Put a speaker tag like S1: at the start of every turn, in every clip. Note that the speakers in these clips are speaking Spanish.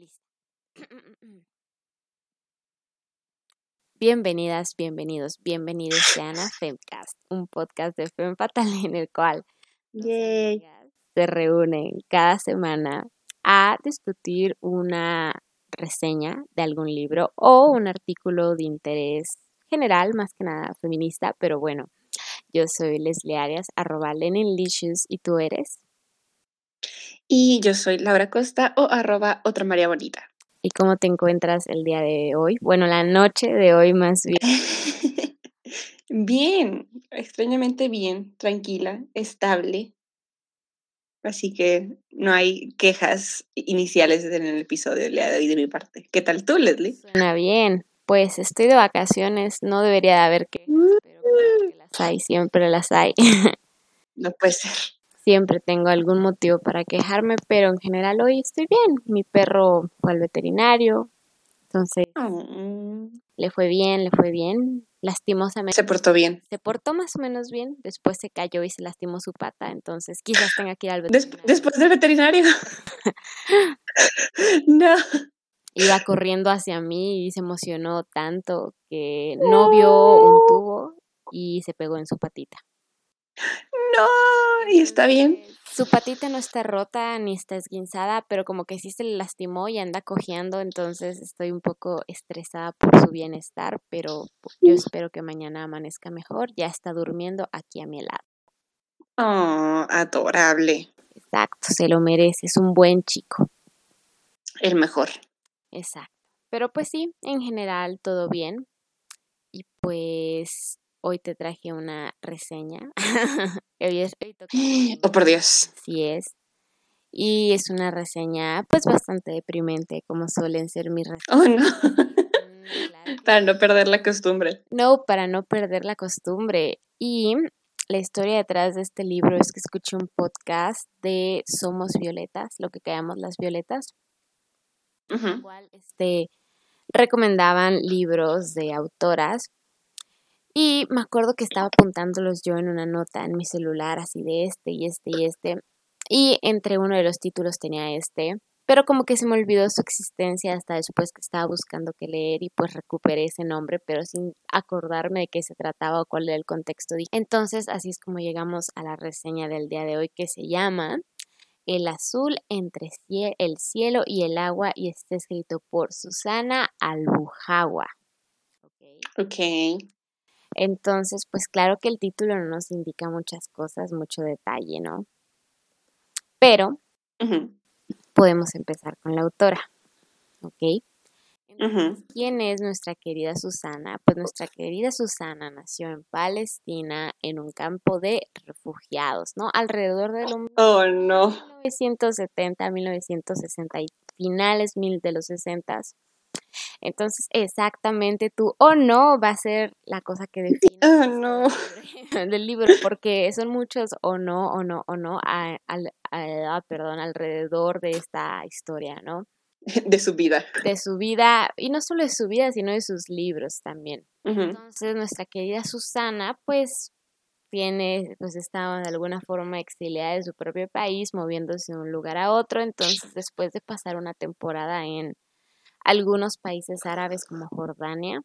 S1: Lista. Bienvenidas, bienvenidos, bienvenidos sean a Femcast, un podcast de Fem Fatal en el cual se reúnen cada semana a discutir una reseña de algún libro o un artículo de interés general, más que nada feminista, pero bueno, yo soy Leslie Arias, arroba Leninlicious, ¿y tú eres?
S2: Y yo soy Laura Costa o arroba otra María Bonita.
S1: ¿Y cómo te encuentras el día de hoy? Bueno, la noche de hoy más bien.
S2: bien, extrañamente bien, tranquila, estable. Así que no hay quejas iniciales en el episodio del día de hoy de mi parte. ¿Qué tal tú, Leslie?
S1: Suena bien. Pues estoy de vacaciones, no debería de haber quejas, pero claro que las hay, siempre las hay.
S2: no puede ser
S1: siempre tengo algún motivo para quejarme, pero en general hoy estoy bien. Mi perro fue al veterinario, entonces
S2: mm.
S1: le fue bien, le fue bien. Lastimosamente.
S2: Se portó bien.
S1: Se portó más o menos bien, después se cayó y se lastimó su pata, entonces quizás tenga que ir al veterinario.
S2: después del veterinario. no.
S1: Iba corriendo hacia mí y se emocionó tanto que no vio un tubo y se pegó en su patita.
S2: No, y está bien.
S1: Su patita no está rota ni está esguinzada, pero como que sí se le lastimó y anda cojeando, entonces estoy un poco estresada por su bienestar, pero yo espero que mañana amanezca mejor. Ya está durmiendo aquí a mi lado.
S2: Oh, adorable.
S1: Exacto, se lo merece, es un buen chico.
S2: El mejor.
S1: Exacto. Pero pues sí, en general todo bien. Y pues Hoy te traje una reseña.
S2: oh, por Dios.
S1: Sí es. Y es una reseña pues bastante deprimente, como suelen ser mis reseñas.
S2: Oh, no. Mm, para no perder la costumbre.
S1: No, para no perder la costumbre. Y la historia detrás de este libro es que escuché un podcast de Somos Violetas, lo que callamos las violetas, en el cual este, recomendaban libros de autoras y me acuerdo que estaba apuntándolos yo en una nota en mi celular, así de este y este y este. Y entre uno de los títulos tenía este, pero como que se me olvidó su existencia hasta después que estaba buscando qué leer y pues recuperé ese nombre, pero sin acordarme de qué se trataba o cuál era el contexto. Entonces, así es como llegamos a la reseña del día de hoy que se llama El azul entre el cielo y el agua y está escrito por Susana Albujawa.
S2: Ok.
S1: Entonces, pues claro que el título no nos indica muchas cosas, mucho detalle, ¿no? Pero podemos empezar con la autora, ¿ok? ¿Quién es nuestra querida Susana? Pues nuestra querida Susana nació en Palestina en un campo de refugiados, ¿no? Alrededor de los
S2: oh, no.
S1: 1970, 1960 y finales de los 60 entonces, exactamente tú o no va a ser la cosa que define
S2: oh, no.
S1: del libro, porque son muchos o no, o no, o no, ah, perdón, alrededor de esta historia, ¿no?
S2: De su vida.
S1: De su vida, y no solo de su vida, sino de sus libros también. Entonces, nuestra querida Susana, pues, tiene, pues estaba de alguna forma exiliada de su propio país, moviéndose de un lugar a otro. Entonces, después de pasar una temporada en algunos países árabes como Jordania,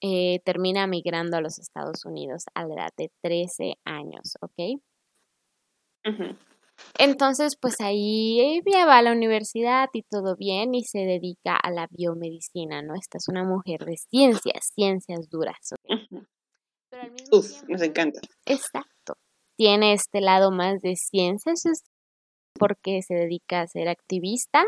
S1: eh, termina migrando a los Estados Unidos a la edad de 13 años, ¿ok? Entonces, pues ahí ella va a la universidad y todo bien y se dedica a la biomedicina, ¿no? Esta es una mujer de ciencias, ciencias duras.
S2: Uf, nos encanta.
S1: Exacto. Tiene este lado más de ciencias porque se dedica a ser activista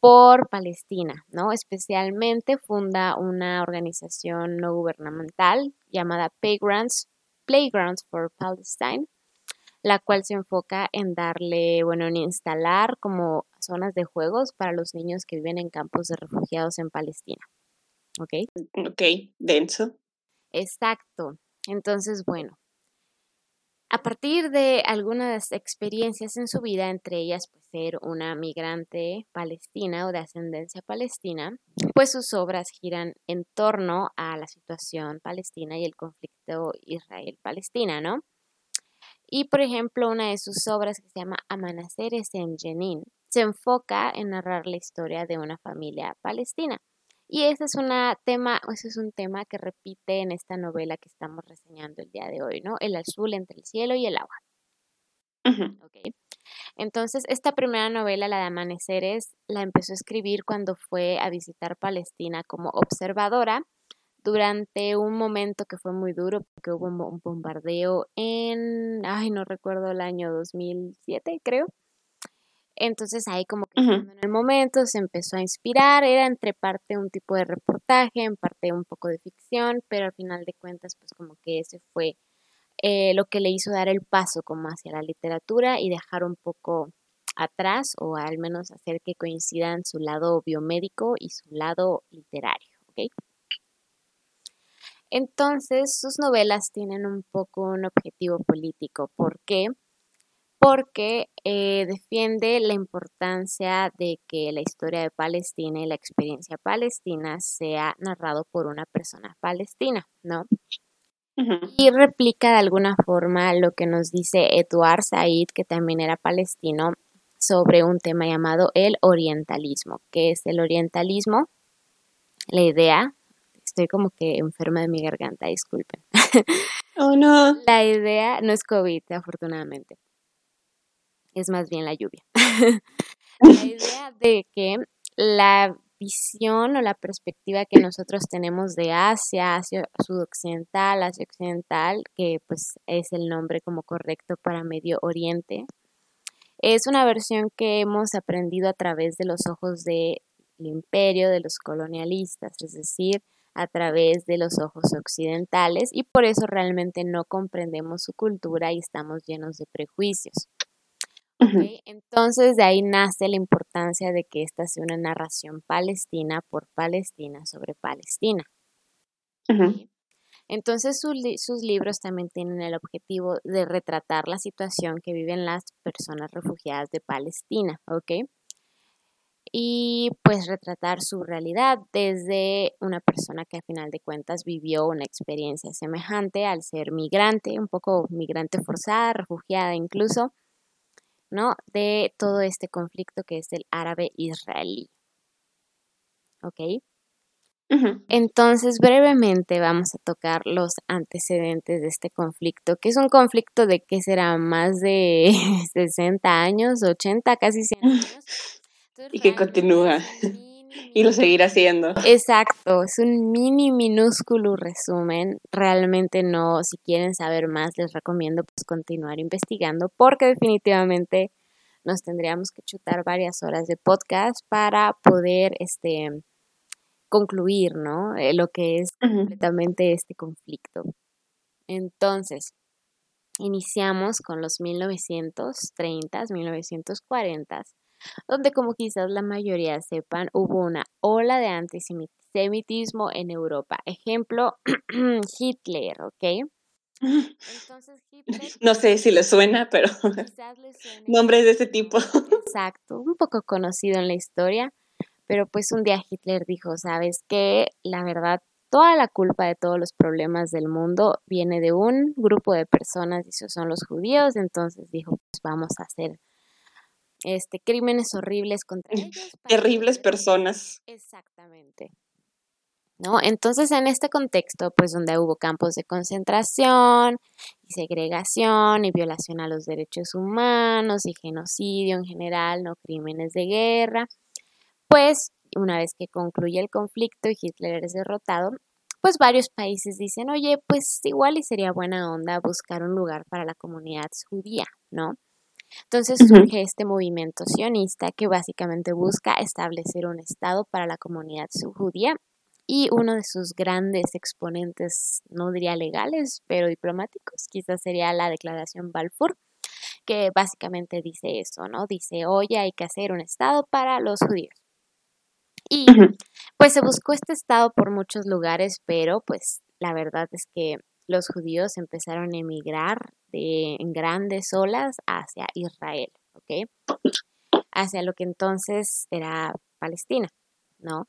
S1: por Palestina, ¿no? Especialmente funda una organización no gubernamental llamada Playgrounds, Playgrounds for Palestine, la cual se enfoca en darle, bueno, en instalar como zonas de juegos para los niños que viven en campos de refugiados en Palestina. ¿Ok?
S2: Ok, denso.
S1: Exacto. Entonces, bueno, a partir de algunas experiencias en su vida, entre ellas pues, ser una migrante palestina o de ascendencia palestina, pues sus obras giran en torno a la situación palestina y el conflicto Israel-Palestina, ¿no? Y por ejemplo, una de sus obras que se llama Amaneceres en Jenin se enfoca en narrar la historia de una familia palestina. Y ese es, una tema, ese es un tema que repite en esta novela que estamos reseñando el día de hoy, ¿no? El azul entre el cielo y el agua. Entonces, esta primera novela, la de Amaneceres, la empezó a escribir cuando fue a visitar Palestina como observadora durante un momento que fue muy duro, porque hubo un bombardeo en, ay, no recuerdo el año 2007, creo. Entonces ahí como que en el momento se empezó a inspirar, era entre parte un tipo de reportaje, en parte un poco de ficción, pero al final de cuentas pues como que ese fue eh, lo que le hizo dar el paso como hacia la literatura y dejar un poco atrás o al menos hacer que coincidan su lado biomédico y su lado literario, ¿ok? Entonces sus novelas tienen un poco un objetivo político. ¿Por qué? Porque eh, defiende la importancia de que la historia de Palestina y la experiencia palestina sea narrado por una persona palestina, ¿no? Y replica de alguna forma lo que nos dice Eduard Said, que también era palestino, sobre un tema llamado el orientalismo. ¿Qué es el orientalismo? La idea, estoy como que enferma de mi garganta, disculpen.
S2: Oh no.
S1: La idea no es COVID, afortunadamente. Es más bien la lluvia. la idea de que la visión o la perspectiva que nosotros tenemos de Asia, Asia sudoccidental, Asia occidental, que pues es el nombre como correcto para Medio Oriente, es una versión que hemos aprendido a través de los ojos del imperio, de los colonialistas, es decir, a través de los ojos occidentales y por eso realmente no comprendemos su cultura y estamos llenos de prejuicios. Entonces de ahí nace la importancia de que esta sea una narración palestina por Palestina sobre Palestina. Entonces sus libros también tienen el objetivo de retratar la situación que viven las personas refugiadas de Palestina, ¿ok? Y pues retratar su realidad desde una persona que a final de cuentas vivió una experiencia semejante al ser migrante, un poco migrante forzada, refugiada incluso, ¿no? De todo este conflicto que es el árabe-israelí. ¿Ok? Entonces, brevemente vamos a tocar los antecedentes de este conflicto, que es un conflicto de que será más de 60 años, 80, casi 100 años.
S2: y que continúa. Y lo seguirá haciendo.
S1: Exacto, es un mini minúsculo resumen. Realmente no, si quieren saber más, les recomiendo pues continuar investigando porque definitivamente nos tendríamos que chutar varias horas de podcast para poder este concluir, ¿no? Eh, lo que es completamente este conflicto. Entonces, iniciamos con los 1930, 1940 donde como quizás la mayoría sepan, hubo una ola de antisemitismo en Europa. Ejemplo, Hitler, ¿ok?
S2: Entonces Hitler... No sé si le suena, pero nombres de ese tipo.
S1: Exacto, un poco conocido en la historia, pero pues un día Hitler dijo, sabes que la verdad, toda la culpa de todos los problemas del mundo viene de un grupo de personas, y esos son los judíos, entonces dijo, pues vamos a hacer este, crímenes horribles contra ellos.
S2: Terribles personas.
S1: Exactamente. ¿No? Entonces, en este contexto, pues donde hubo campos de concentración y segregación y violación a los derechos humanos y genocidio en general, no crímenes de guerra, pues una vez que concluye el conflicto y Hitler es derrotado, pues varios países dicen, oye, pues igual y sería buena onda buscar un lugar para la comunidad judía, ¿no? Entonces surge este movimiento sionista que básicamente busca establecer un Estado para la comunidad judía y uno de sus grandes exponentes, no diría legales, pero diplomáticos, quizás sería la Declaración Balfour, que básicamente dice eso, ¿no? Dice, oye, hay que hacer un Estado para los judíos. Y pues se buscó este Estado por muchos lugares, pero pues la verdad es que los judíos empezaron a emigrar de, en grandes olas hacia Israel, ¿ok? Hacia lo que entonces era Palestina, ¿no?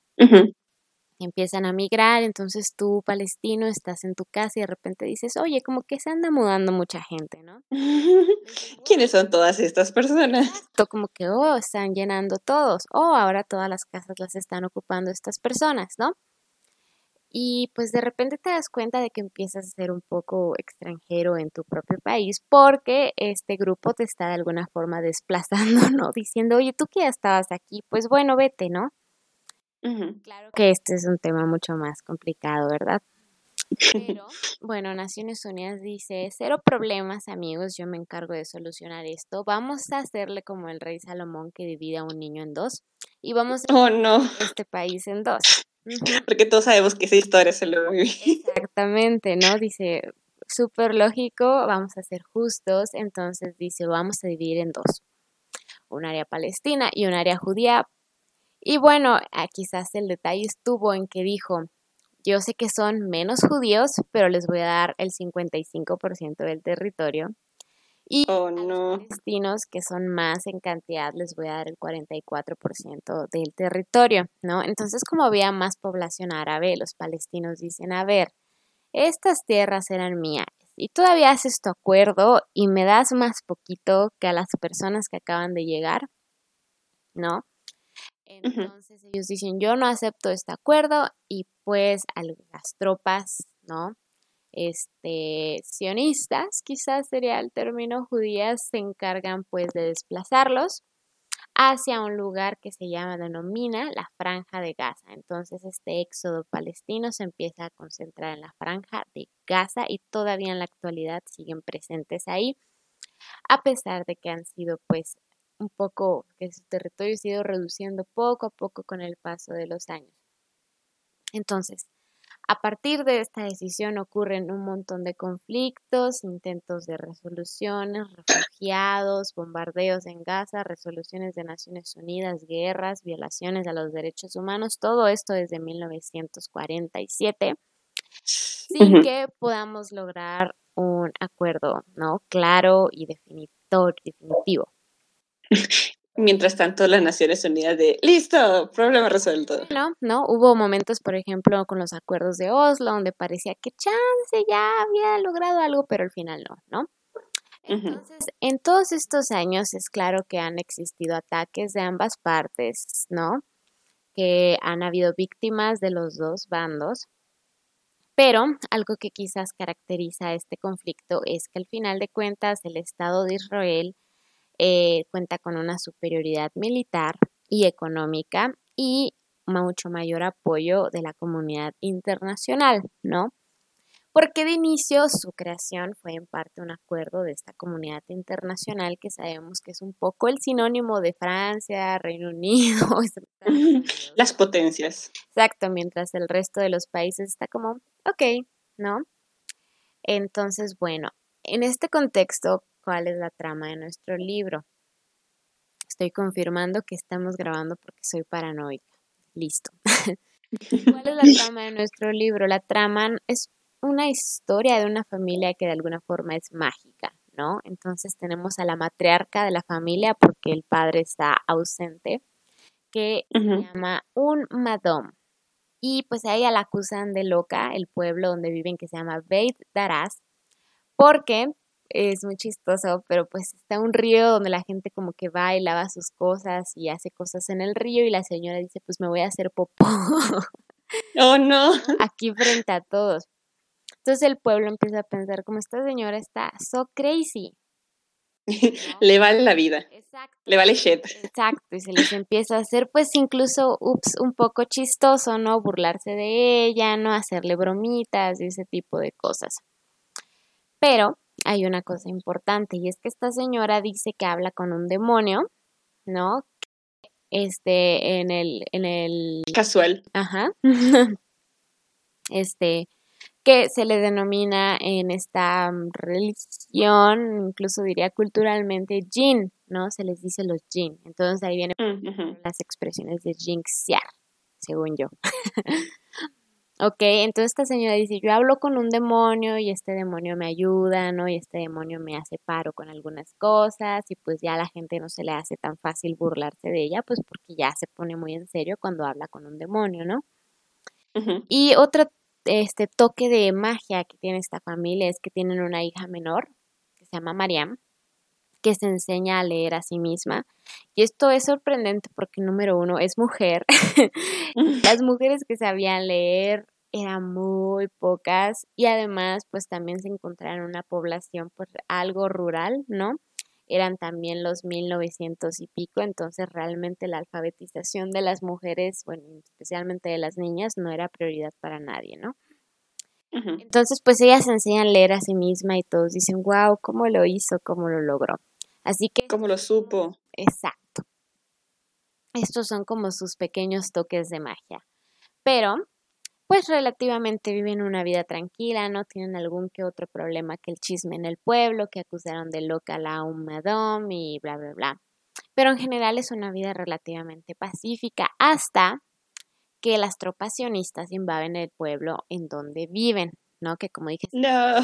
S1: empiezan a migrar, entonces tú, palestino, estás en tu casa y de repente dices, oye, como que se anda mudando mucha gente, ¿no?
S2: ¿Quiénes son todas estas personas?
S1: Como que, oh, están llenando todos, oh, ahora todas las casas las están ocupando estas personas, ¿no? Y pues de repente te das cuenta de que empiezas a ser un poco extranjero en tu propio país porque este grupo te está de alguna forma desplazando, ¿no? Diciendo, oye, tú que ya estabas aquí, pues bueno, vete, ¿no? Claro que este es un tema mucho más complicado, ¿verdad? Pero, bueno, Naciones Unidas dice, cero problemas amigos, yo me encargo de solucionar esto. Vamos a hacerle como el rey Salomón que divide a un niño en dos y vamos a
S2: oh, no.
S1: este país en dos.
S2: Porque todos sabemos que esa historia se lo vive.
S1: Exactamente, ¿no? Dice, súper lógico, vamos a ser justos, entonces dice, vamos a dividir en dos. Un área palestina y un área judía y bueno, ah, quizás el detalle estuvo en que dijo, yo sé que son menos judíos, pero les voy a dar el 55% del territorio. Y
S2: oh,
S1: a los palestinos, que son más en cantidad, les voy a dar el 44% del territorio, ¿no? Entonces, como había más población árabe, los palestinos dicen, a ver, estas tierras eran mías y todavía haces tu acuerdo y me das más poquito que a las personas que acaban de llegar, ¿no? Entonces ellos dicen, yo no acepto este acuerdo y pues las tropas, ¿no? Este, sionistas, quizás sería el término judías, se encargan pues de desplazarlos hacia un lugar que se llama, denomina la Franja de Gaza. Entonces este éxodo palestino se empieza a concentrar en la Franja de Gaza y todavía en la actualidad siguen presentes ahí, a pesar de que han sido pues un poco, que su territorio ha ido reduciendo poco a poco con el paso de los años. Entonces, a partir de esta decisión ocurren un montón de conflictos, intentos de resoluciones, refugiados, bombardeos en Gaza, resoluciones de Naciones Unidas, guerras, violaciones a los derechos humanos, todo esto desde 1947, sin que podamos lograr un acuerdo ¿no? claro y definitivo.
S2: Mientras tanto, las Naciones Unidas de listo, problema resuelto.
S1: No, no, hubo momentos, por ejemplo, con los acuerdos de Oslo, donde parecía que chance ya había logrado algo, pero al final no, ¿no? Entonces, en todos estos años es claro que han existido ataques de ambas partes, ¿no? Que han habido víctimas de los dos bandos. Pero algo que quizás caracteriza este conflicto es que al final de cuentas el Estado de Israel eh, cuenta con una superioridad militar y económica y mucho mayor apoyo de la comunidad internacional, ¿no? Porque de inicio su creación fue en parte un acuerdo de esta comunidad internacional que sabemos que es un poco el sinónimo de Francia, Reino Unido.
S2: Las potencias.
S1: Exacto, mientras el resto de los países está como, ok, ¿no? Entonces, bueno, en este contexto, cuál es la trama de nuestro libro. Estoy confirmando que estamos grabando porque soy paranoica. Listo. ¿Cuál es la trama de nuestro libro? La trama es una historia de una familia que de alguna forma es mágica, ¿no? Entonces tenemos a la matriarca de la familia porque el padre está ausente, que se llama un madom. Y pues a ella la acusan de loca, el pueblo donde viven que se llama Beit Daras, porque es muy chistoso, pero pues está un río donde la gente como que va y lava sus cosas y hace cosas en el río y la señora dice, pues me voy a hacer popó.
S2: Oh, no.
S1: Aquí frente a todos. Entonces el pueblo empieza a pensar, como esta señora está so crazy.
S2: Le vale la vida. Exacto. Le vale shit.
S1: Exacto. Y se les empieza a hacer, pues incluso, ups, un poco chistoso, ¿no? Burlarse de ella, ¿no? Hacerle bromitas y ese tipo de cosas. Pero hay una cosa importante y es que esta señora dice que habla con un demonio, ¿no? Este, en el, en el...
S2: Casual.
S1: Ajá. este, que se le denomina en esta mm, religión, incluso diría culturalmente, jin, ¿no? Se les dice los jin. Entonces ahí vienen mm, las expresiones de jinxiar, según yo. Ok, entonces esta señora dice, yo hablo con un demonio y este demonio me ayuda, ¿no? Y este demonio me hace paro con algunas cosas y pues ya a la gente no se le hace tan fácil burlarse de ella, pues porque ya se pone muy en serio cuando habla con un demonio, ¿no? Y otro este toque de magia que tiene esta familia es que tienen una hija menor que se llama Mariam, que se enseña a leer a sí misma. Y esto es sorprendente porque, número uno, es mujer. Las mujeres que sabían leer eran muy pocas y además, pues también se encontraron una población pues algo rural, ¿no? Eran también los 1900 y pico, entonces realmente la alfabetización de las mujeres, bueno, especialmente de las niñas, no era prioridad para nadie, ¿no? Entonces, pues ellas enseñan a leer a sí misma y todos dicen, wow, ¿cómo lo hizo? ¿Cómo lo logró? Así que...
S2: ¿Cómo lo supo?
S1: Exacto. Estos son como sus pequeños toques de magia. Pero, pues relativamente viven una vida tranquila, no tienen algún que otro problema que el chisme en el pueblo, que acusaron de loca a la madame y bla, bla, bla. Pero en general es una vida relativamente pacífica hasta que las tropas sionistas invaden el pueblo en donde viven, ¿no? Que como dije,
S2: no.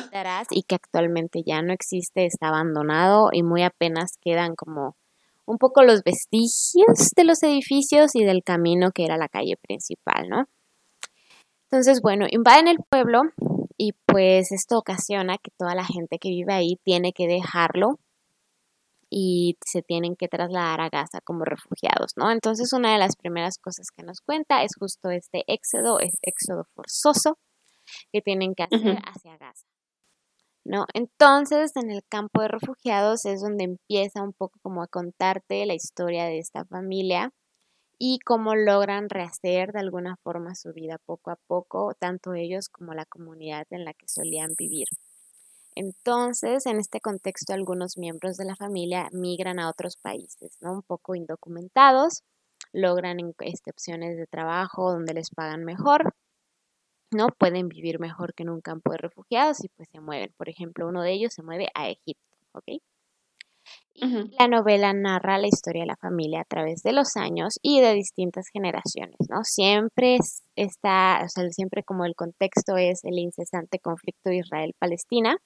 S1: y que actualmente ya no existe, está abandonado y muy apenas quedan como un poco los vestigios de los edificios y del camino que era la calle principal, ¿no? Entonces, bueno, invaden el pueblo y pues esto ocasiona que toda la gente que vive ahí tiene que dejarlo y se tienen que trasladar a Gaza como refugiados, ¿no? Entonces una de las primeras cosas que nos cuenta es justo este éxodo, este éxodo forzoso que tienen que hacer hacia Gaza. ¿No? Entonces, en el campo de refugiados es donde empieza un poco como a contarte la historia de esta familia y cómo logran rehacer de alguna forma su vida poco a poco, tanto ellos como la comunidad en la que solían vivir. Entonces, en este contexto, algunos miembros de la familia migran a otros países, ¿no? Un poco indocumentados, logran este, opciones de trabajo donde les pagan mejor, ¿no? Pueden vivir mejor que en un campo de refugiados y pues se mueven. Por ejemplo, uno de ellos se mueve a Egipto, ¿ok? Y la novela narra la historia de la familia a través de los años y de distintas generaciones, ¿no? Siempre está, o sea, siempre como el contexto es el incesante conflicto de Israel-Palestina,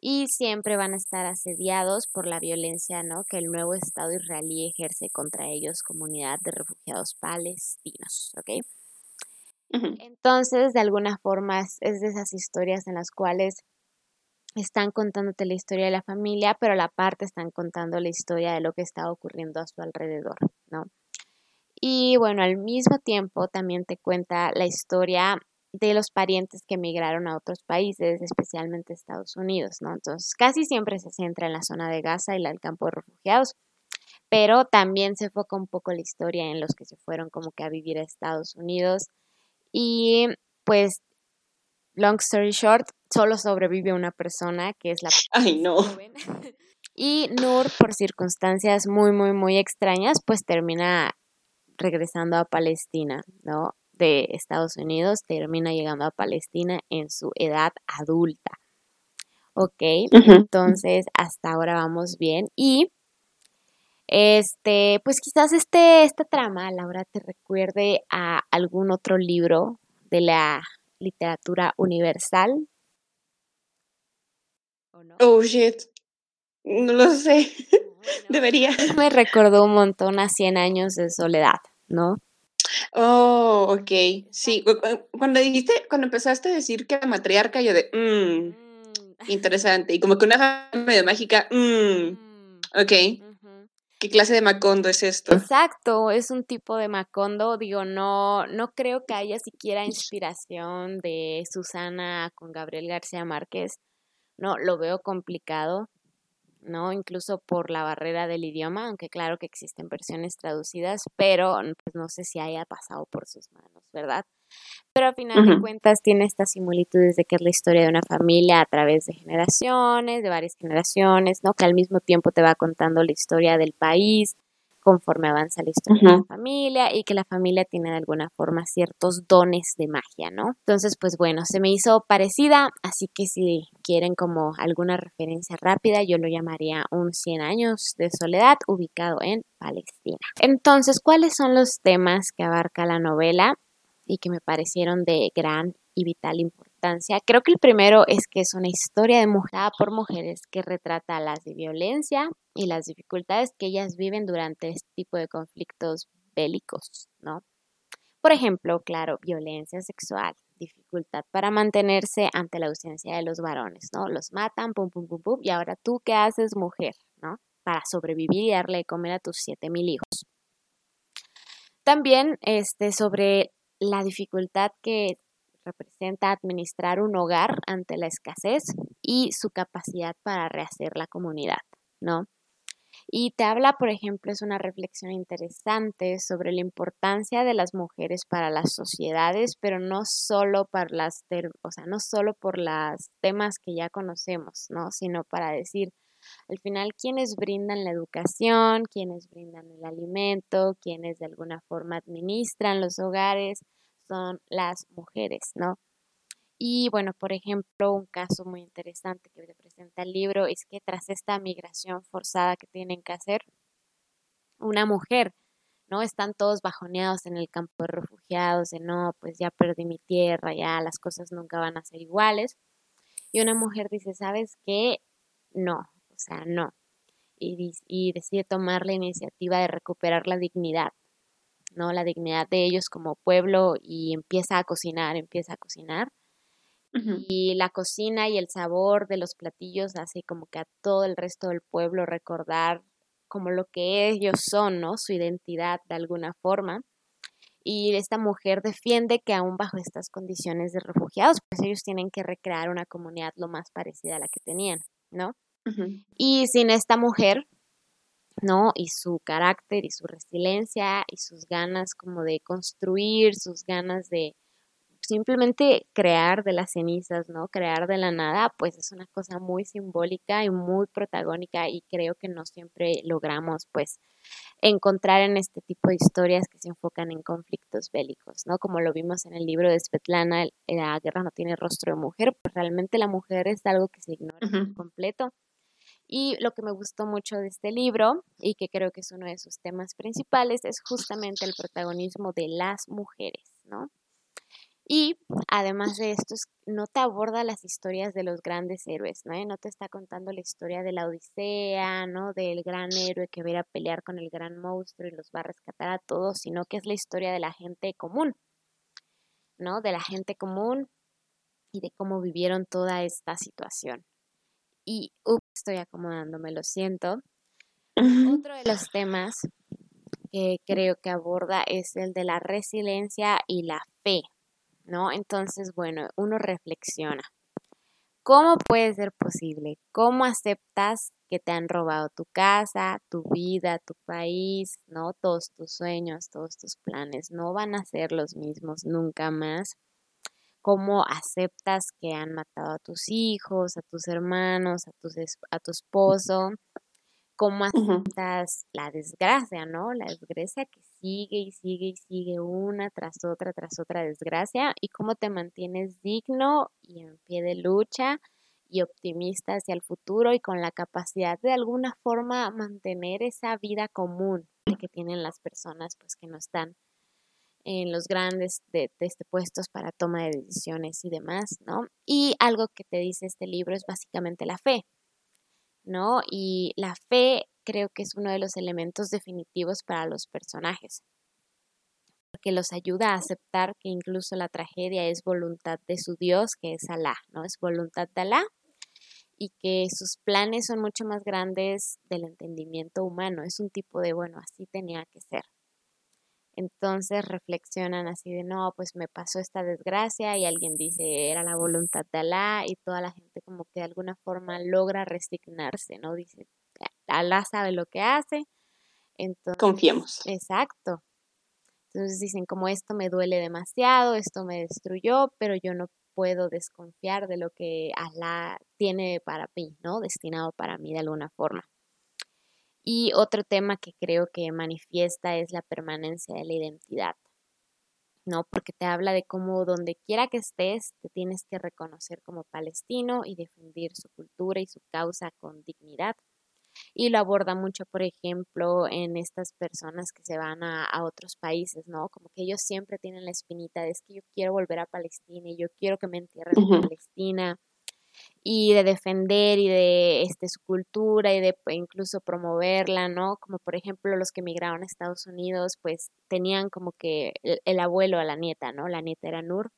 S1: y siempre van a estar asediados por la violencia ¿no? que el nuevo Estado israelí ejerce contra ellos, comunidad de refugiados palestinos. Entonces, de alguna forma, es, de esas historias en las cuales están contándote la historia de la familia, pero a la parte están contando la historia de lo que está ocurriendo a su alrededor, ¿no? Y bueno, al mismo tiempo también te cuenta la historia de los parientes que emigraron a otros países, especialmente Estados Unidos, ¿no? Entonces, casi siempre se centra en la zona de Gaza y el campo de refugiados, pero también se foca un poco la historia en los que se fueron como que a vivir a Estados Unidos y pues, long story short, solo sobrevive una persona que es la...
S2: Ay, no.
S1: Y Nur, por circunstancias muy, muy, muy extrañas, pues termina regresando a Palestina, ¿no? de Estados Unidos termina llegando a Palestina en su edad adulta. Ok, entonces hasta ahora vamos bien. Y este, pues quizás este, esta trama, Laura, te recuerde a algún otro libro de la literatura universal.
S2: Oh shit. No lo sé. Debería.
S1: Me recordó un montón a 100 años de soledad, ¿no?
S2: Oh, ok. Sí, cuando dijiste, cuando empezaste a decir que la matriarca, yo de, mmm, interesante. Y como que una medio mágica, mmm, ok. ¿Qué clase de Macondo es esto?
S1: Exacto, es un tipo de Macondo. Digo, no, no creo que haya siquiera inspiración de Susana con Gabriel García Márquez. No, lo veo complicado. ¿no? Incluso por la barrera del idioma, aunque claro que existen versiones traducidas, pero pues no sé si haya pasado por sus manos, ¿verdad? Pero a final de cuentas tiene estas similitudes de que es la historia de una familia a través de generaciones, de varias generaciones, ¿no? Que al mismo tiempo te va contando la historia del país, conforme avanza la historia de la familia y que la familia tiene de alguna forma ciertos dones de magia, ¿no? Entonces, pues bueno, se me hizo parecida, así que si quieren como alguna referencia rápida, yo lo llamaría un 100 años de soledad ubicado en Palestina. Entonces, ¿cuáles son los temas que abarca la novela y que me parecieron de gran y vital importancia. Creo que el primero es que es una historia de mujer por mujeres que retrata las de violencia y las dificultades que ellas viven durante este tipo de conflictos bélicos, ¿no? Por ejemplo, claro, violencia sexual, dificultad para mantenerse ante la ausencia de los varones, ¿no? Los matan, pum, pum, pum, pum, y ahora tú qué haces, mujer, ¿no? Para sobrevivir y darle de comer a tus siete mil hijos. También este, sobre la dificultad que representa administrar un hogar ante la escasez y su capacidad para rehacer la comunidad, ¿no? Y te habla, por ejemplo, es una reflexión interesante sobre la importancia de las mujeres para las sociedades, pero no solo para las, o sea, no solo por temas que ya conocemos, ¿no? Sino para decir, al final, quienes brindan la educación, quienes brindan el alimento, quienes de alguna forma administran los hogares, son las mujeres, ¿no? Y bueno, por ejemplo, un caso muy interesante que presenta el libro es que tras esta migración forzada que tienen que hacer, una mujer, ¿no? Están todos bajoneados en el campo de refugiados, de no, pues ya perdí mi tierra, ya las cosas nunca van a ser iguales. Y una mujer dice, ¿sabes qué? No, o sea, no. Y, y decide tomar la iniciativa de recuperar la dignidad, ¿no? La dignidad de ellos como pueblo y empieza a cocinar, empieza a cocinar y la cocina y el sabor de los platillos hace como que a todo el resto del pueblo recordar como lo que ellos son, ¿no? Su identidad de alguna forma. Y esta mujer defiende que aún bajo estas condiciones de refugiados, pues ellos tienen que recrear una comunidad lo más parecida a la que tenían, ¿no? Y sin esta mujer, ¿no? Y su carácter y su resiliencia y sus ganas como de construir, sus ganas de, simplemente crear de las cenizas, ¿no? Crear de la nada, pues es una cosa muy simbólica y muy protagónica y creo que no siempre logramos, pues, encontrar en este tipo de historias que se enfocan en conflictos bélicos, ¿no? Como lo vimos en el libro de Svetlana, La guerra no tiene rostro de mujer, pues realmente la mujer es algo que se ignora por completo. Y lo que me gustó mucho de este libro y que creo que es uno de sus temas principales es justamente el protagonismo de las mujeres, ¿no? Y además de esto, no te aborda las historias de los grandes héroes, ¿no? No te está contando la historia de la Odisea, ¿no? Del gran héroe que va a ir a pelear con el gran monstruo y los va a rescatar a todos, sino que es la historia de la gente común, ¿no? De la gente común y de cómo vivieron toda esta situación. Y, estoy acomodándome, lo siento. Otro de los temas que creo que aborda es el de la resiliencia y la fe, ¿no? Entonces, bueno, uno reflexiona. ¿Cómo puede ser posible? ¿Cómo aceptas que te han robado tu casa, tu vida, tu país, ¿no? Todos tus sueños, todos tus planes no van a ser los mismos nunca más. ¿Cómo aceptas que han matado a tus hijos, a tus hermanos, a, a tu esposo? cómo aceptas la desgracia, ¿no? La desgracia que sigue y sigue y sigue una tras otra, tras otra desgracia, y cómo te mantienes digno y en pie de lucha y optimista hacia el futuro y con la capacidad de alguna forma mantener esa vida común que tienen las personas pues que no están en los grandes de, este puestos para toma de decisiones y demás, ¿no? Y algo que te dice este libro es básicamente la fe, ¿no? Y la fe creo que es uno de los elementos definitivos para los personajes, porque los ayuda a aceptar que incluso la tragedia es voluntad de su Dios, que es Alá, ¿no? Es voluntad de Alá y que sus planes son mucho más grandes del entendimiento humano. Es un tipo de, bueno, así tenía que ser. Entonces reflexionan así de, no, pues me pasó esta desgracia y alguien dice, era la voluntad de Alá y toda la gente como que de alguna forma logra resignarse, ¿no? Dice, Alá sabe lo que hace. Entonces,
S2: Confiemos.
S1: Exacto. Entonces dicen, como esto me duele demasiado, esto me destruyó, pero yo no puedo desconfiar de lo que Alá tiene para mí, ¿no? Destinado para mí de alguna forma. Y otro tema que creo que manifiesta es la permanencia de la identidad, ¿no? Porque te habla de cómo donde quiera que estés, te tienes que reconocer como palestino y defender su cultura y su causa con dignidad. Y lo aborda mucho, por ejemplo, en estas personas que se van a, a otros países, ¿no? Como que ellos siempre tienen la espinita de es que yo quiero volver a Palestina y yo quiero que me entierren en Palestina y de defender y de este, su cultura y de pues, incluso promoverla, ¿no? Como por ejemplo los que emigraron a Estados Unidos, pues tenían como que el, el abuelo a la nieta, ¿no? La nieta era Nur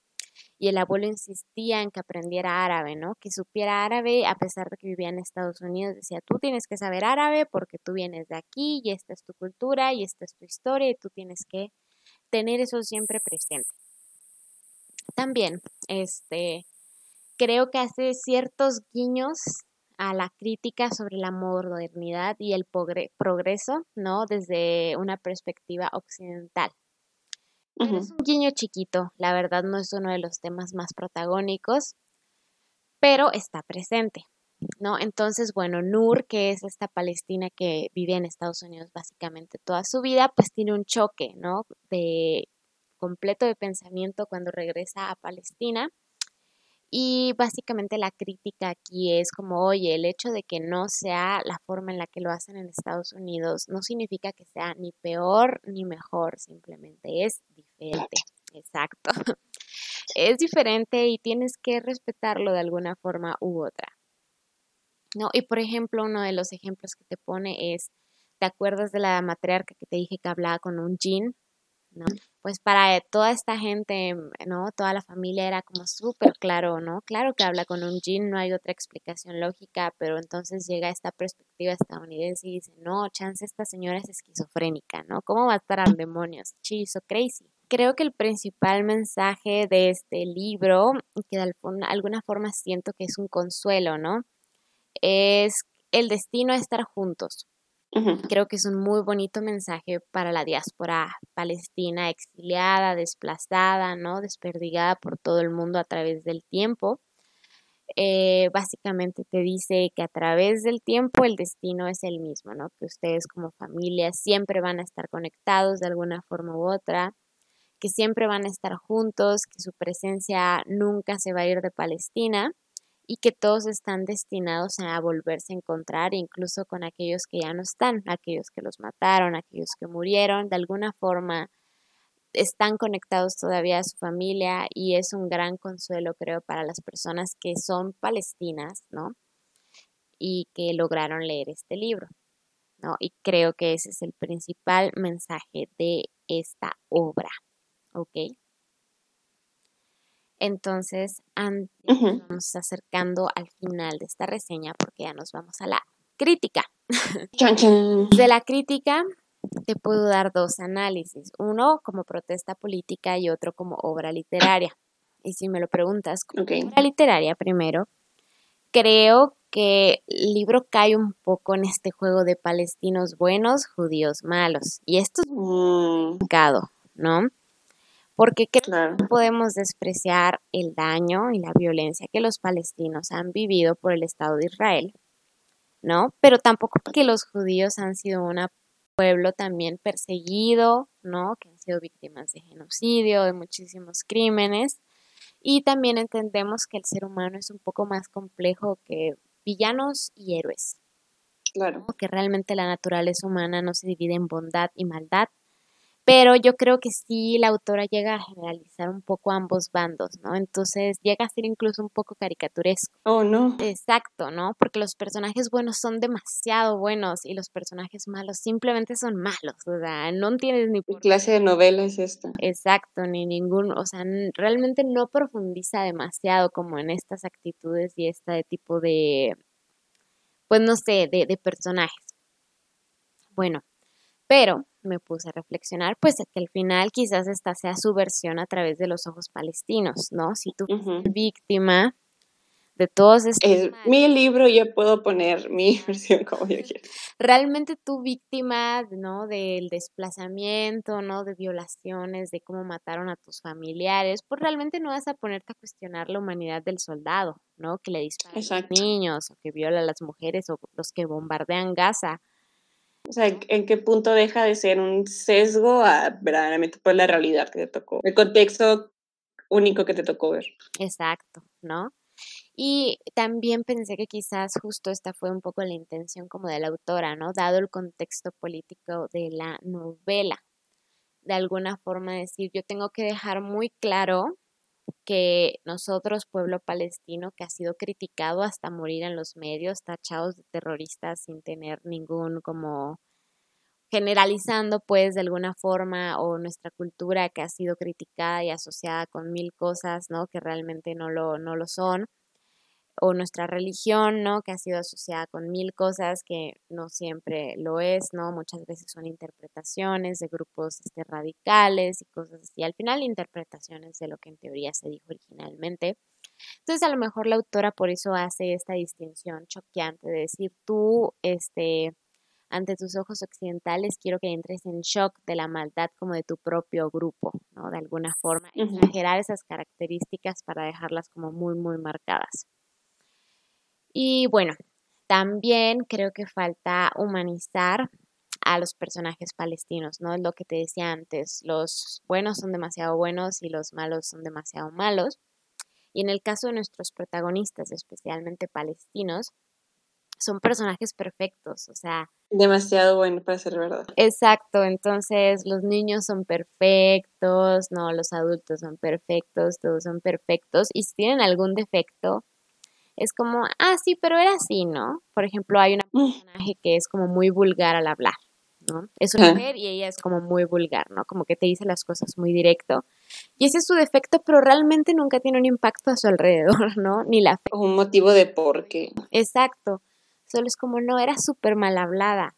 S1: y el abuelo insistía en que aprendiera árabe, ¿no? Que supiera árabe a pesar de que vivía en Estados Unidos. Decía, tú tienes que saber árabe porque tú vienes de aquí y esta es tu cultura y esta es tu historia y tú tienes que tener eso siempre presente. También, este, creo que hace ciertos guiños a la crítica sobre la modernidad y el progreso, ¿no? Desde una perspectiva occidental. Es un guiño chiquito, la verdad no es uno de los temas más protagónicos, pero está presente, ¿no? Entonces, bueno, Nur, que es esta palestina que vive en Estados Unidos básicamente toda su vida, pues tiene un choque, ¿no? De completo de pensamiento cuando regresa a Palestina y básicamente la crítica aquí es como, oye, el hecho de que no sea la forma en la que lo hacen en Estados Unidos no significa que sea ni peor ni mejor, simplemente es diferente. Exacto. Es diferente y tienes que respetarlo de alguna forma u otra. ¿No? Y por ejemplo, uno de los ejemplos que te pone es, ¿te acuerdas de la matriarca que te dije que hablaba con un jean? ¿no? Pues para toda esta gente, ¿no? Toda la familia era como súper claro, ¿no? Claro que habla con un jean, no hay otra explicación lógica, pero entonces llega esta perspectiva estadounidense y dice, no, chance esta señora es esquizofrénica, ¿no? ¿Cómo va a estar al demonios? She's so crazy. Creo que el principal mensaje de este libro, que de alguna forma siento que es un consuelo, ¿no? Es el destino a estar juntos, Creo que es un muy bonito mensaje para la diáspora palestina exiliada, desplazada, ¿no? Desperdigada por todo el mundo a través del tiempo. Eh, básicamente te dice que a través del tiempo el destino es el mismo, ¿no? Que ustedes como familia siempre van a estar conectados de alguna forma u otra, que siempre van a estar juntos, que su presencia nunca se va a ir de Palestina y que todos están destinados a volverse a encontrar, incluso con aquellos que ya no están, aquellos que los mataron, aquellos que murieron, de alguna forma están conectados todavía a su familia y es un gran consuelo, creo, para las personas que son palestinas, ¿no? Y que lograron leer este libro, ¿no? Y creo que ese es el principal mensaje de esta obra, ¿ok? Entonces, antes nos vamos acercando al final de esta reseña porque ya nos vamos a la crítica. De la crítica te puedo dar dos análisis, uno como protesta política y otro como obra literaria. Y si me lo preguntas como obra literaria primero, creo que el libro cae un poco en este juego de palestinos buenos, judíos malos. Y esto es mm. ¿no? Porque no podemos despreciar el daño y la violencia que los palestinos han vivido por el Estado de Israel, ¿no? Pero tampoco que los judíos han sido un pueblo también perseguido, ¿no? Que han sido víctimas de genocidio, de muchísimos crímenes. Y también entendemos que el ser humano es un poco más complejo que villanos y héroes. Claro. Que realmente la naturaleza humana no se divide en bondad y maldad, pero yo creo que sí la autora llega a generalizar un poco ambos bandos, ¿no? Entonces llega a ser incluso un poco caricaturesco.
S2: Oh, no.
S1: Exacto, ¿no? Porque los personajes buenos son demasiado buenos y los personajes malos simplemente son malos, o sea, no tienes ni...
S2: ¿Qué clase de novela es esta?
S1: Exacto, ni ningún, o sea, realmente no profundiza demasiado como en estas actitudes y este tipo de, pues no sé, de, de personajes. Bueno, pero me puse a reflexionar, pues que al final quizás esta sea su versión a través de los ojos palestinos, ¿no? Si tú eres víctima de todos estos...
S2: mi libro yo puedo poner mi versión como yo quiero.
S1: Realmente tú víctima, ¿no? Del desplazamiento, ¿no? De violaciones, de cómo mataron a tus familiares, pues realmente no vas a ponerte a cuestionar la humanidad del soldado, ¿no? Que le dispara a los niños o que viola a las mujeres o los que bombardean Gaza
S2: o sea, ¿en qué punto deja de ser un sesgo a verdaderamente pues la realidad que te tocó, el contexto único que te tocó ver?
S1: Exacto, ¿no? Y también pensé que quizás justo esta fue un poco la intención como de la autora, ¿no? Dado el contexto político de la novela. De alguna forma decir, yo tengo que dejar muy claro que nosotros, pueblo palestino, que ha sido criticado hasta morir en los medios, tachados de terroristas sin tener ningún como generalizando pues de alguna forma o nuestra cultura que ha sido criticada y asociada con mil cosas, ¿no? Que realmente no lo, no lo son o nuestra religión, ¿no? Que ha sido asociada con mil cosas que no siempre lo es, ¿no? Muchas veces son interpretaciones de grupos este, radicales y cosas así. Al final, interpretaciones de lo que en teoría se dijo originalmente. Entonces, a lo mejor la autora por eso hace esta distinción choqueante de decir, tú, este, ante tus ojos occidentales, quiero que entres en shock de la maldad como de tu propio grupo, ¿no? De alguna forma, exagerar esas características para dejarlas como muy, muy marcadas. Y bueno, también creo que falta humanizar a los personajes palestinos, ¿no? Es lo que te decía antes, los buenos son demasiado buenos y los malos son demasiado malos. Y en el caso de nuestros protagonistas, especialmente palestinos, son personajes perfectos, o sea...
S2: Demasiado bueno para ser verdad.
S1: Exacto, entonces los niños son perfectos, no, los adultos son perfectos, todos son perfectos, y si tienen algún defecto, es como, ah, sí, pero era así, ¿no? Por ejemplo, hay una mm. personaje que es como muy vulgar al hablar, ¿no? Es una mujer y ella es como muy vulgar, ¿no? Como que te dice las cosas muy directo. Y ese es su defecto, pero realmente nunca tiene un impacto a su alrededor, ¿no? Ni la...
S2: Un motivo de por qué.
S1: Exacto. Solo es como, no, era súper mal hablada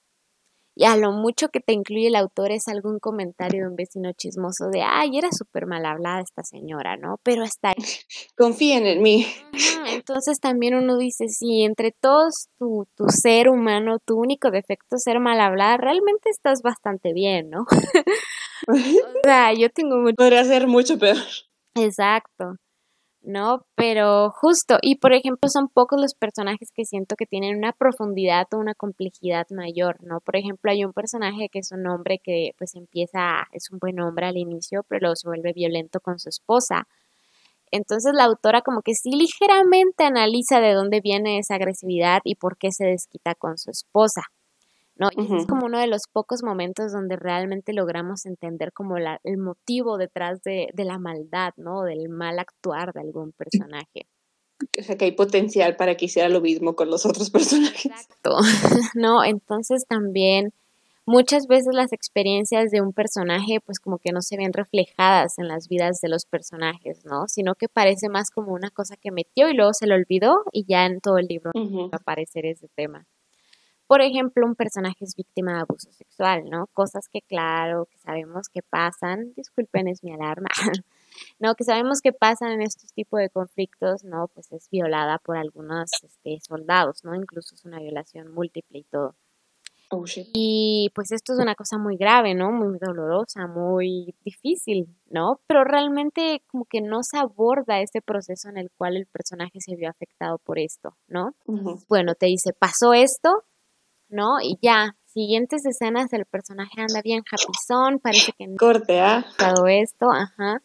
S1: y a lo mucho que te incluye el autor es algún comentario de un vecino chismoso de, ay, era súper mal hablada esta señora, ¿no? Pero hasta ahí.
S2: Confíen en mí.
S1: Entonces también uno dice, si entre todos tu, tu ser humano, tu único defecto es ser mal hablada, realmente estás bastante bien, ¿no? o sea, yo tengo mucho...
S2: Podría ser mucho peor.
S1: Exacto. ¿No? Pero justo, y por ejemplo, son pocos los personajes que siento que tienen una profundidad o una complejidad mayor, ¿no? Por ejemplo, hay un personaje que es un hombre que pues empieza, es un buen hombre al inicio, pero luego se vuelve violento con su esposa. Entonces la autora como que sí ligeramente analiza de dónde viene esa agresividad y por qué se desquita con su esposa. ¿No? Y es como uno de los pocos momentos donde realmente logramos entender como la, el motivo detrás de, de, la maldad, ¿no? Del mal actuar de algún personaje.
S2: O sea, que hay potencial para que hiciera lo mismo con los otros personajes.
S1: Exacto, ¿no? Entonces también muchas veces las experiencias de un personaje pues como que no se ven reflejadas en las vidas de los personajes, ¿no? Sino que parece más como una cosa que metió y luego se le olvidó y ya en todo el libro va a aparecer ese tema. Por ejemplo, un personaje es víctima de abuso sexual, ¿no? Cosas que claro, que sabemos que pasan, disculpen, es mi alarma, ¿no? Que sabemos que pasan en estos tipos de conflictos, ¿no? Pues es violada por algunos este, soldados, ¿no? Incluso es una violación múltiple y todo. Oh, y pues esto es una cosa muy grave, ¿no? Muy dolorosa, muy difícil, ¿no? Pero realmente como que no se aborda ese proceso en el cual el personaje se vio afectado por esto, ¿no? Bueno, te dice, pasó esto, ¿no? Y ya, siguientes escenas, el personaje anda bien japizón, parece que no
S2: Corte, ¿ah?
S1: todo esto, ajá.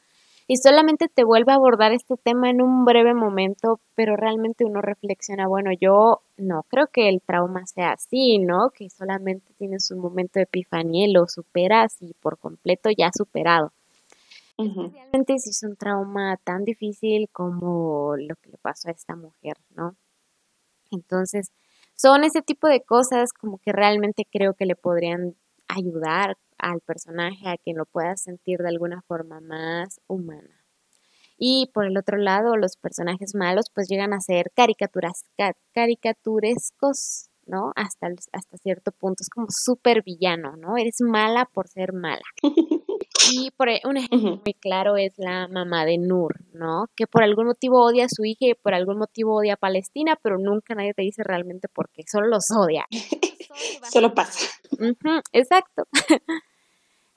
S1: Y solamente te vuelve a abordar este tema en un breve momento, pero realmente uno reflexiona, bueno, yo no creo que el trauma sea así, ¿no? Que solamente tienes un momento de epifanía y lo superas y por completo ya superado. Realmente si es un trauma tan difícil como lo que le pasó a esta mujer, ¿no? Entonces, son ese tipo de cosas como que realmente creo que le podrían ayudar al personaje a que lo pueda sentir de alguna forma más humana. Y por el otro lado, los personajes malos pues llegan a ser caricaturas, caricaturescos, ¿no? Hasta, hasta cierto punto, es como súper villano, ¿no? Eres mala por ser mala. Y por un ejemplo muy claro es la mamá de Nur, ¿no? Que por algún motivo odia a su hija y por algún motivo odia a Palestina, pero nunca nadie te dice realmente por qué, solo los odia.
S2: solo pasa.
S1: exacto.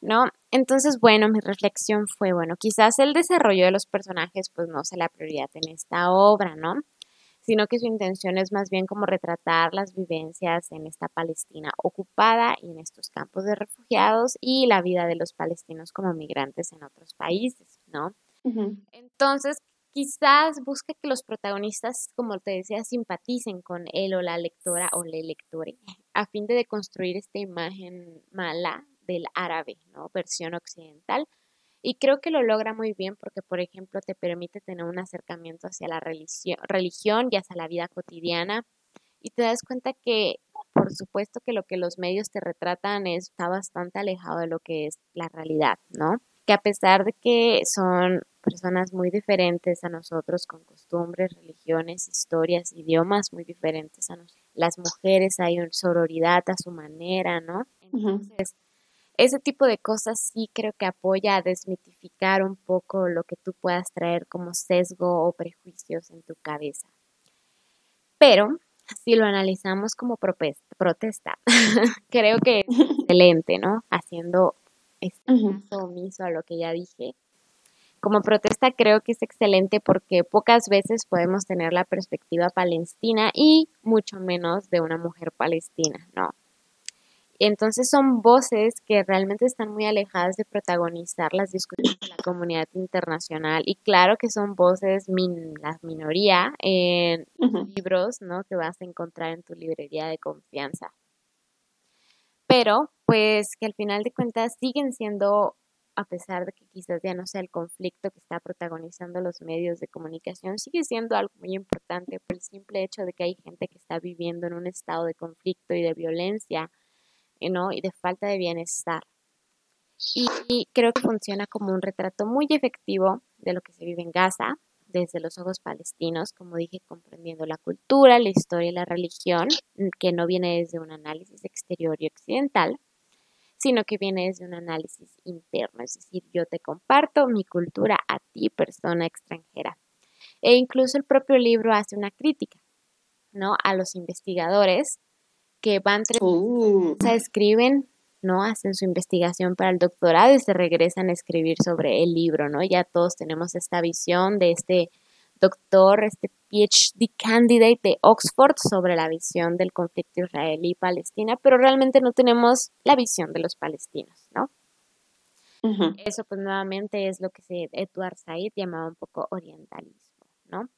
S1: ¿No? Entonces, bueno, mi reflexión fue, bueno, quizás el desarrollo de los personajes pues no sea la prioridad en esta obra, ¿no? Sino que su intención es más bien como retratar las vivencias en esta Palestina ocupada y en estos campos de refugiados y la vida de los palestinos como migrantes en otros países, ¿no? Entonces, quizás busque que los protagonistas, como te decía, simpaticen con él o la lectora o le lectore, a fin de construir esta imagen mala del árabe, ¿no? Versión occidental, Y creo que lo logra muy bien porque, por ejemplo, te permite tener un acercamiento hacia la religión, religión y hacia la vida cotidiana. Y te das cuenta que, por supuesto, que lo que los medios te retratan está bastante alejado de lo que es la realidad, ¿no? Que a pesar de que son personas muy diferentes a nosotros, con costumbres, religiones, historias, idiomas muy diferentes a nosotros, las mujeres hay una sororidad a su manera, ¿no? Entonces, ese tipo de cosas sí creo que apoya a desmitificar un poco lo que tú puedas traer como sesgo o prejuicios en tu cabeza. Pero si lo analizamos como protesta, creo que es excelente, ¿no? Haciendo este omiso a lo que ya dije. Como protesta creo que es excelente porque pocas veces podemos tener la perspectiva palestina y mucho menos de una mujer palestina, ¿no? Entonces son voces que realmente están muy alejadas de protagonizar las discusiones de la comunidad internacional y claro que son voces min la minoría en libros, ¿no? Que vas a encontrar en tu librería de confianza. Pero pues que al final de cuentas siguen siendo a pesar de que quizás ya no sea el conflicto que está protagonizando los medios de comunicación, sigue siendo algo muy importante por el simple hecho de que hay gente que está viviendo en un estado de conflicto y de violencia ¿no? y de falta de bienestar. Y, creo que funciona como un retrato muy efectivo de lo que se vive en Gaza, desde los ojos palestinos, como dije, comprendiendo la cultura, la historia y la religión, mm, que no viene desde un análisis exterior y occidental, sino que viene desde un análisis interno, es decir, yo te comparto mi cultura a ti, persona extranjera. E incluso el propio libro hace una crítica, ¿no? A los investigadores que van tres uh. se escriben, ¿no? Hacen su investigación para el doctorado y se regresan a escribir sobre el libro, ¿no? Ya todos tenemos esta visión de este doctor, este PhD candidate de Oxford sobre la visión del conflicto israelí-palestina, pero realmente no tenemos la visión de los palestinos, ¿no? Eso pues nuevamente es lo que se, Edward Said llamaba un poco orientalismo, ¿no?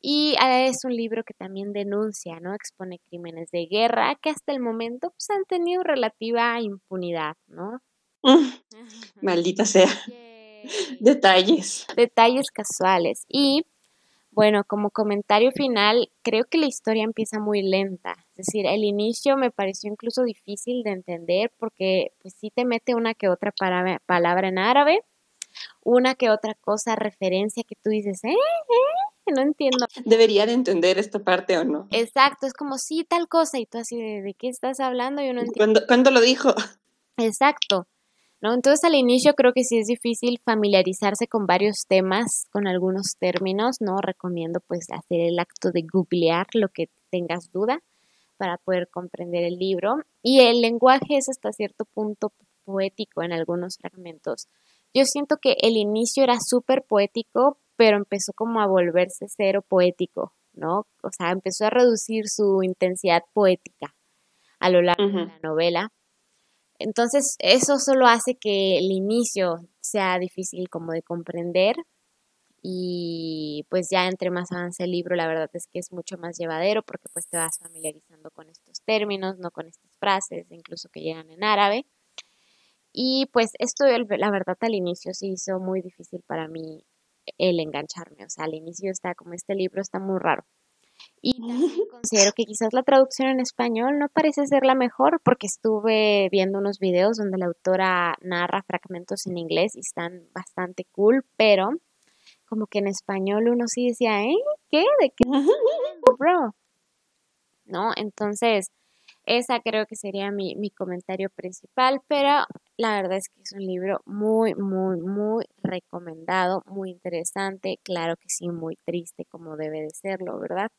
S1: Y es un libro que también denuncia, ¿no? Expone crímenes de guerra que hasta el momento pues, han tenido relativa impunidad, ¿no?
S2: Maldita sea. Detalles.
S1: Detalles casuales. Y bueno, como comentario final, creo que la historia empieza muy lenta. Es decir, el inicio me pareció incluso difícil de entender porque pues sí te mete una que otra palabra en árabe, una que otra cosa, referencia que tú dices, ¿eh? ¿eh? no entiendo.
S2: Debería de entender esta parte o no.
S1: Exacto, es como sí, tal cosa, y tú así de, ¿de qué estás hablando? Yo no
S2: entiendo. ¿Cuándo, lo dijo?
S1: Exacto. ¿No? Entonces al inicio creo que sí es difícil familiarizarse con varios temas, con algunos términos, ¿no? Recomiendo pues hacer el acto de googlear lo que tengas duda para poder comprender el libro. Y el lenguaje es hasta cierto punto poético en algunos fragmentos. Yo siento que el inicio era súper poético, pero empezó como a volverse cero poético, ¿no? O sea, empezó a reducir su intensidad poética a lo largo de la novela. Entonces, eso solo hace que el inicio sea difícil como de comprender y pues ya entre más avance el libro, la verdad es que es mucho más llevadero porque pues te vas familiarizando con estos términos, no con estas frases, incluso que llegan en árabe. Y pues esto, la verdad, al inicio se hizo muy difícil para mí el engancharme. O sea, al inicio está como este libro está muy raro. Y también considero que quizás la traducción en español no parece ser la mejor porque estuve viendo unos videos donde la autora narra fragmentos en inglés y están bastante cool, pero como que en español uno sí decía, ¿eh? ¿Qué? ¿De qué? Bro. ¿No? Entonces, esa creo que sería mi, mi comentario principal, pero la verdad es que es un libro muy, muy, muy recomendado, muy interesante, claro que sí, muy triste como debe de serlo, ¿verdad?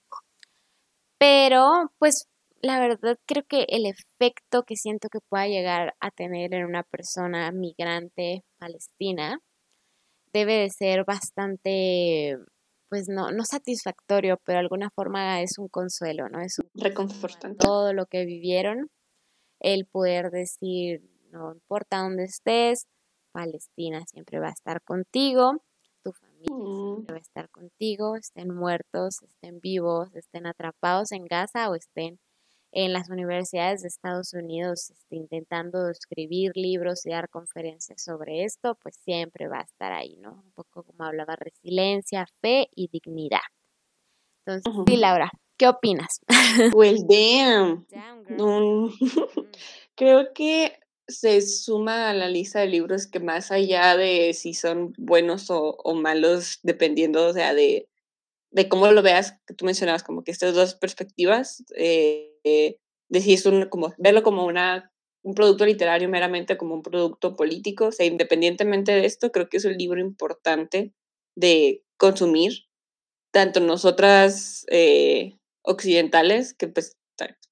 S1: Pero, pues, la verdad creo que el efecto que siento que pueda llegar a tener en una persona migrante palestina debe de ser bastante pues no, no satisfactorio, pero de alguna forma es un consuelo, ¿no? Es un
S2: reconfortante.
S1: Todo lo que vivieron, el poder decir, no importa dónde estés, Palestina siempre va a estar contigo, tu familia mm. siempre va a estar contigo, estén muertos, estén vivos, estén atrapados en Gaza o estén en las universidades de Estados Unidos este, intentando escribir libros y dar conferencias sobre esto, pues siempre va a estar ahí, ¿no? Un poco como hablaba, resiliencia, fe y dignidad. Entonces, sí, Laura, ¿qué opinas?
S2: Well, damn. Mm. Creo que se suma a la lista de libros que más allá de si son buenos o, malos, dependiendo, o sea, de, de cómo lo veas, que tú mencionabas como que estas dos perspectivas, eh, de si como, verlo como una, un producto literario meramente como un producto político, o sea, independientemente de esto, creo que es un libro importante de consumir, tanto nosotras eh, occidentales, que pues,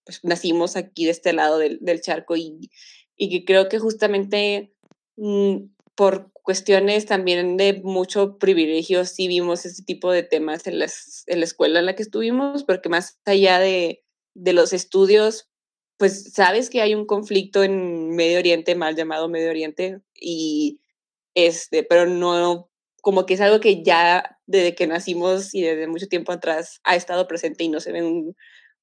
S2: pues, nacimos aquí de este lado del, del charco y, y que creo que justamente mm, por cuestiones también de mucho privilegio sí vimos ese tipo de temas en, las, en la escuela en la que estuvimos, porque más allá de, de los estudios, pues sabes que hay un conflicto en Medio Oriente, mal llamado Medio Oriente, y este, pero no, como que es algo que ya desde que nacimos y desde mucho tiempo atrás ha estado presente y no se ve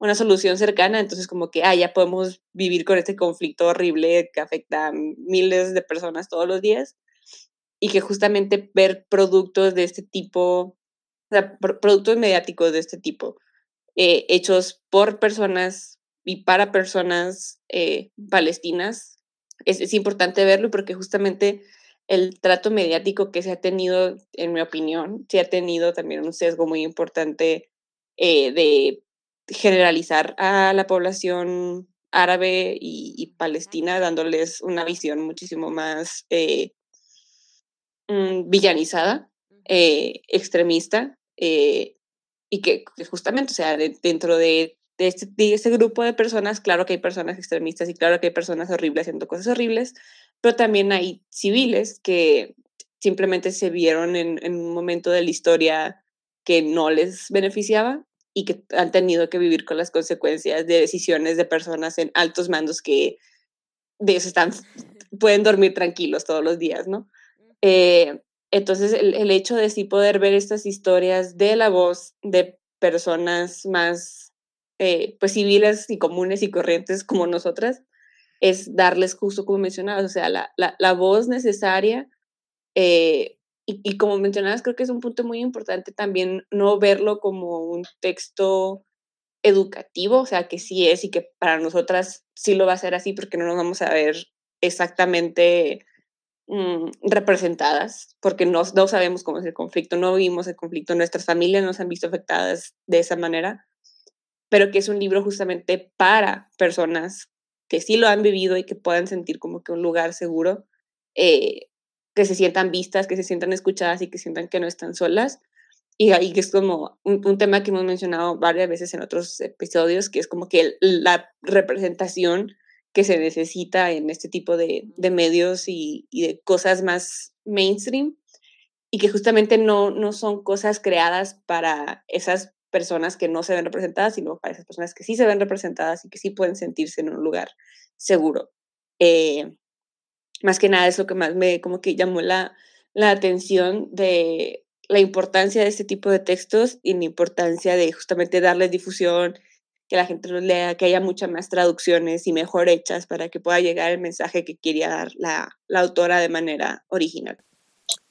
S2: una solución cercana, entonces como que, ah, ya podemos vivir con este conflicto horrible que afecta a miles de personas todos los días y que justamente ver productos de este tipo, productos mediáticos de este tipo, eh, hechos por personas y para personas eh, palestinas, es, es, importante verlo porque justamente el trato mediático que se ha tenido, en mi opinión, se ha tenido también un sesgo muy importante eh, de generalizar a la población árabe y, palestina, dándoles una visión muchísimo más eh, mm, villanizada, eh, extremista, eh, y que, justamente, o sea, dentro de, este, de, este, grupo de personas, claro que hay personas extremistas y claro que hay personas horribles haciendo cosas horribles, pero también hay civiles que simplemente se vieron en, en un momento de la historia que no les beneficiaba y que han tenido que vivir con las consecuencias de decisiones de personas en altos mandos que de eso están, pueden dormir tranquilos todos los días, ¿no? Eh, entonces, el, el, hecho de sí poder ver estas historias de la voz de personas más, eh, pues, civiles y comunes y corrientes como nosotras, es darles justo como mencionabas, o sea, la, la, la voz necesaria eh, y, como mencionabas, creo que es un punto muy importante también no verlo como un texto educativo, o sea, que sí es y que para nosotras sí lo va a ser así porque no nos vamos a ver exactamente mm, representadas, porque no, no sabemos cómo es el conflicto, no vivimos el conflicto, nuestras familias nos han visto afectadas de esa manera, pero que es un libro justamente para personas que sí lo han vivido y que puedan sentir como que un lugar seguro. Eh, que se sientan vistas, que se sientan escuchadas y que sientan que no están solas. Y ahí que es como un, tema que hemos mencionado varias veces en otros episodios, que es como que la representación que se necesita en este tipo de, de medios y, y, de cosas más mainstream y que justamente no, no son cosas creadas para esas personas que no se ven representadas, sino para esas personas que sí se ven representadas y que sí pueden sentirse en un lugar seguro. Eh, más que nada es lo que más me como que llamó la, la atención de la importancia de este tipo de textos y la importancia de justamente darles difusión, que la gente los lea, que haya muchas más traducciones y mejor hechas para que pueda llegar el mensaje que quería dar la, la autora de manera original.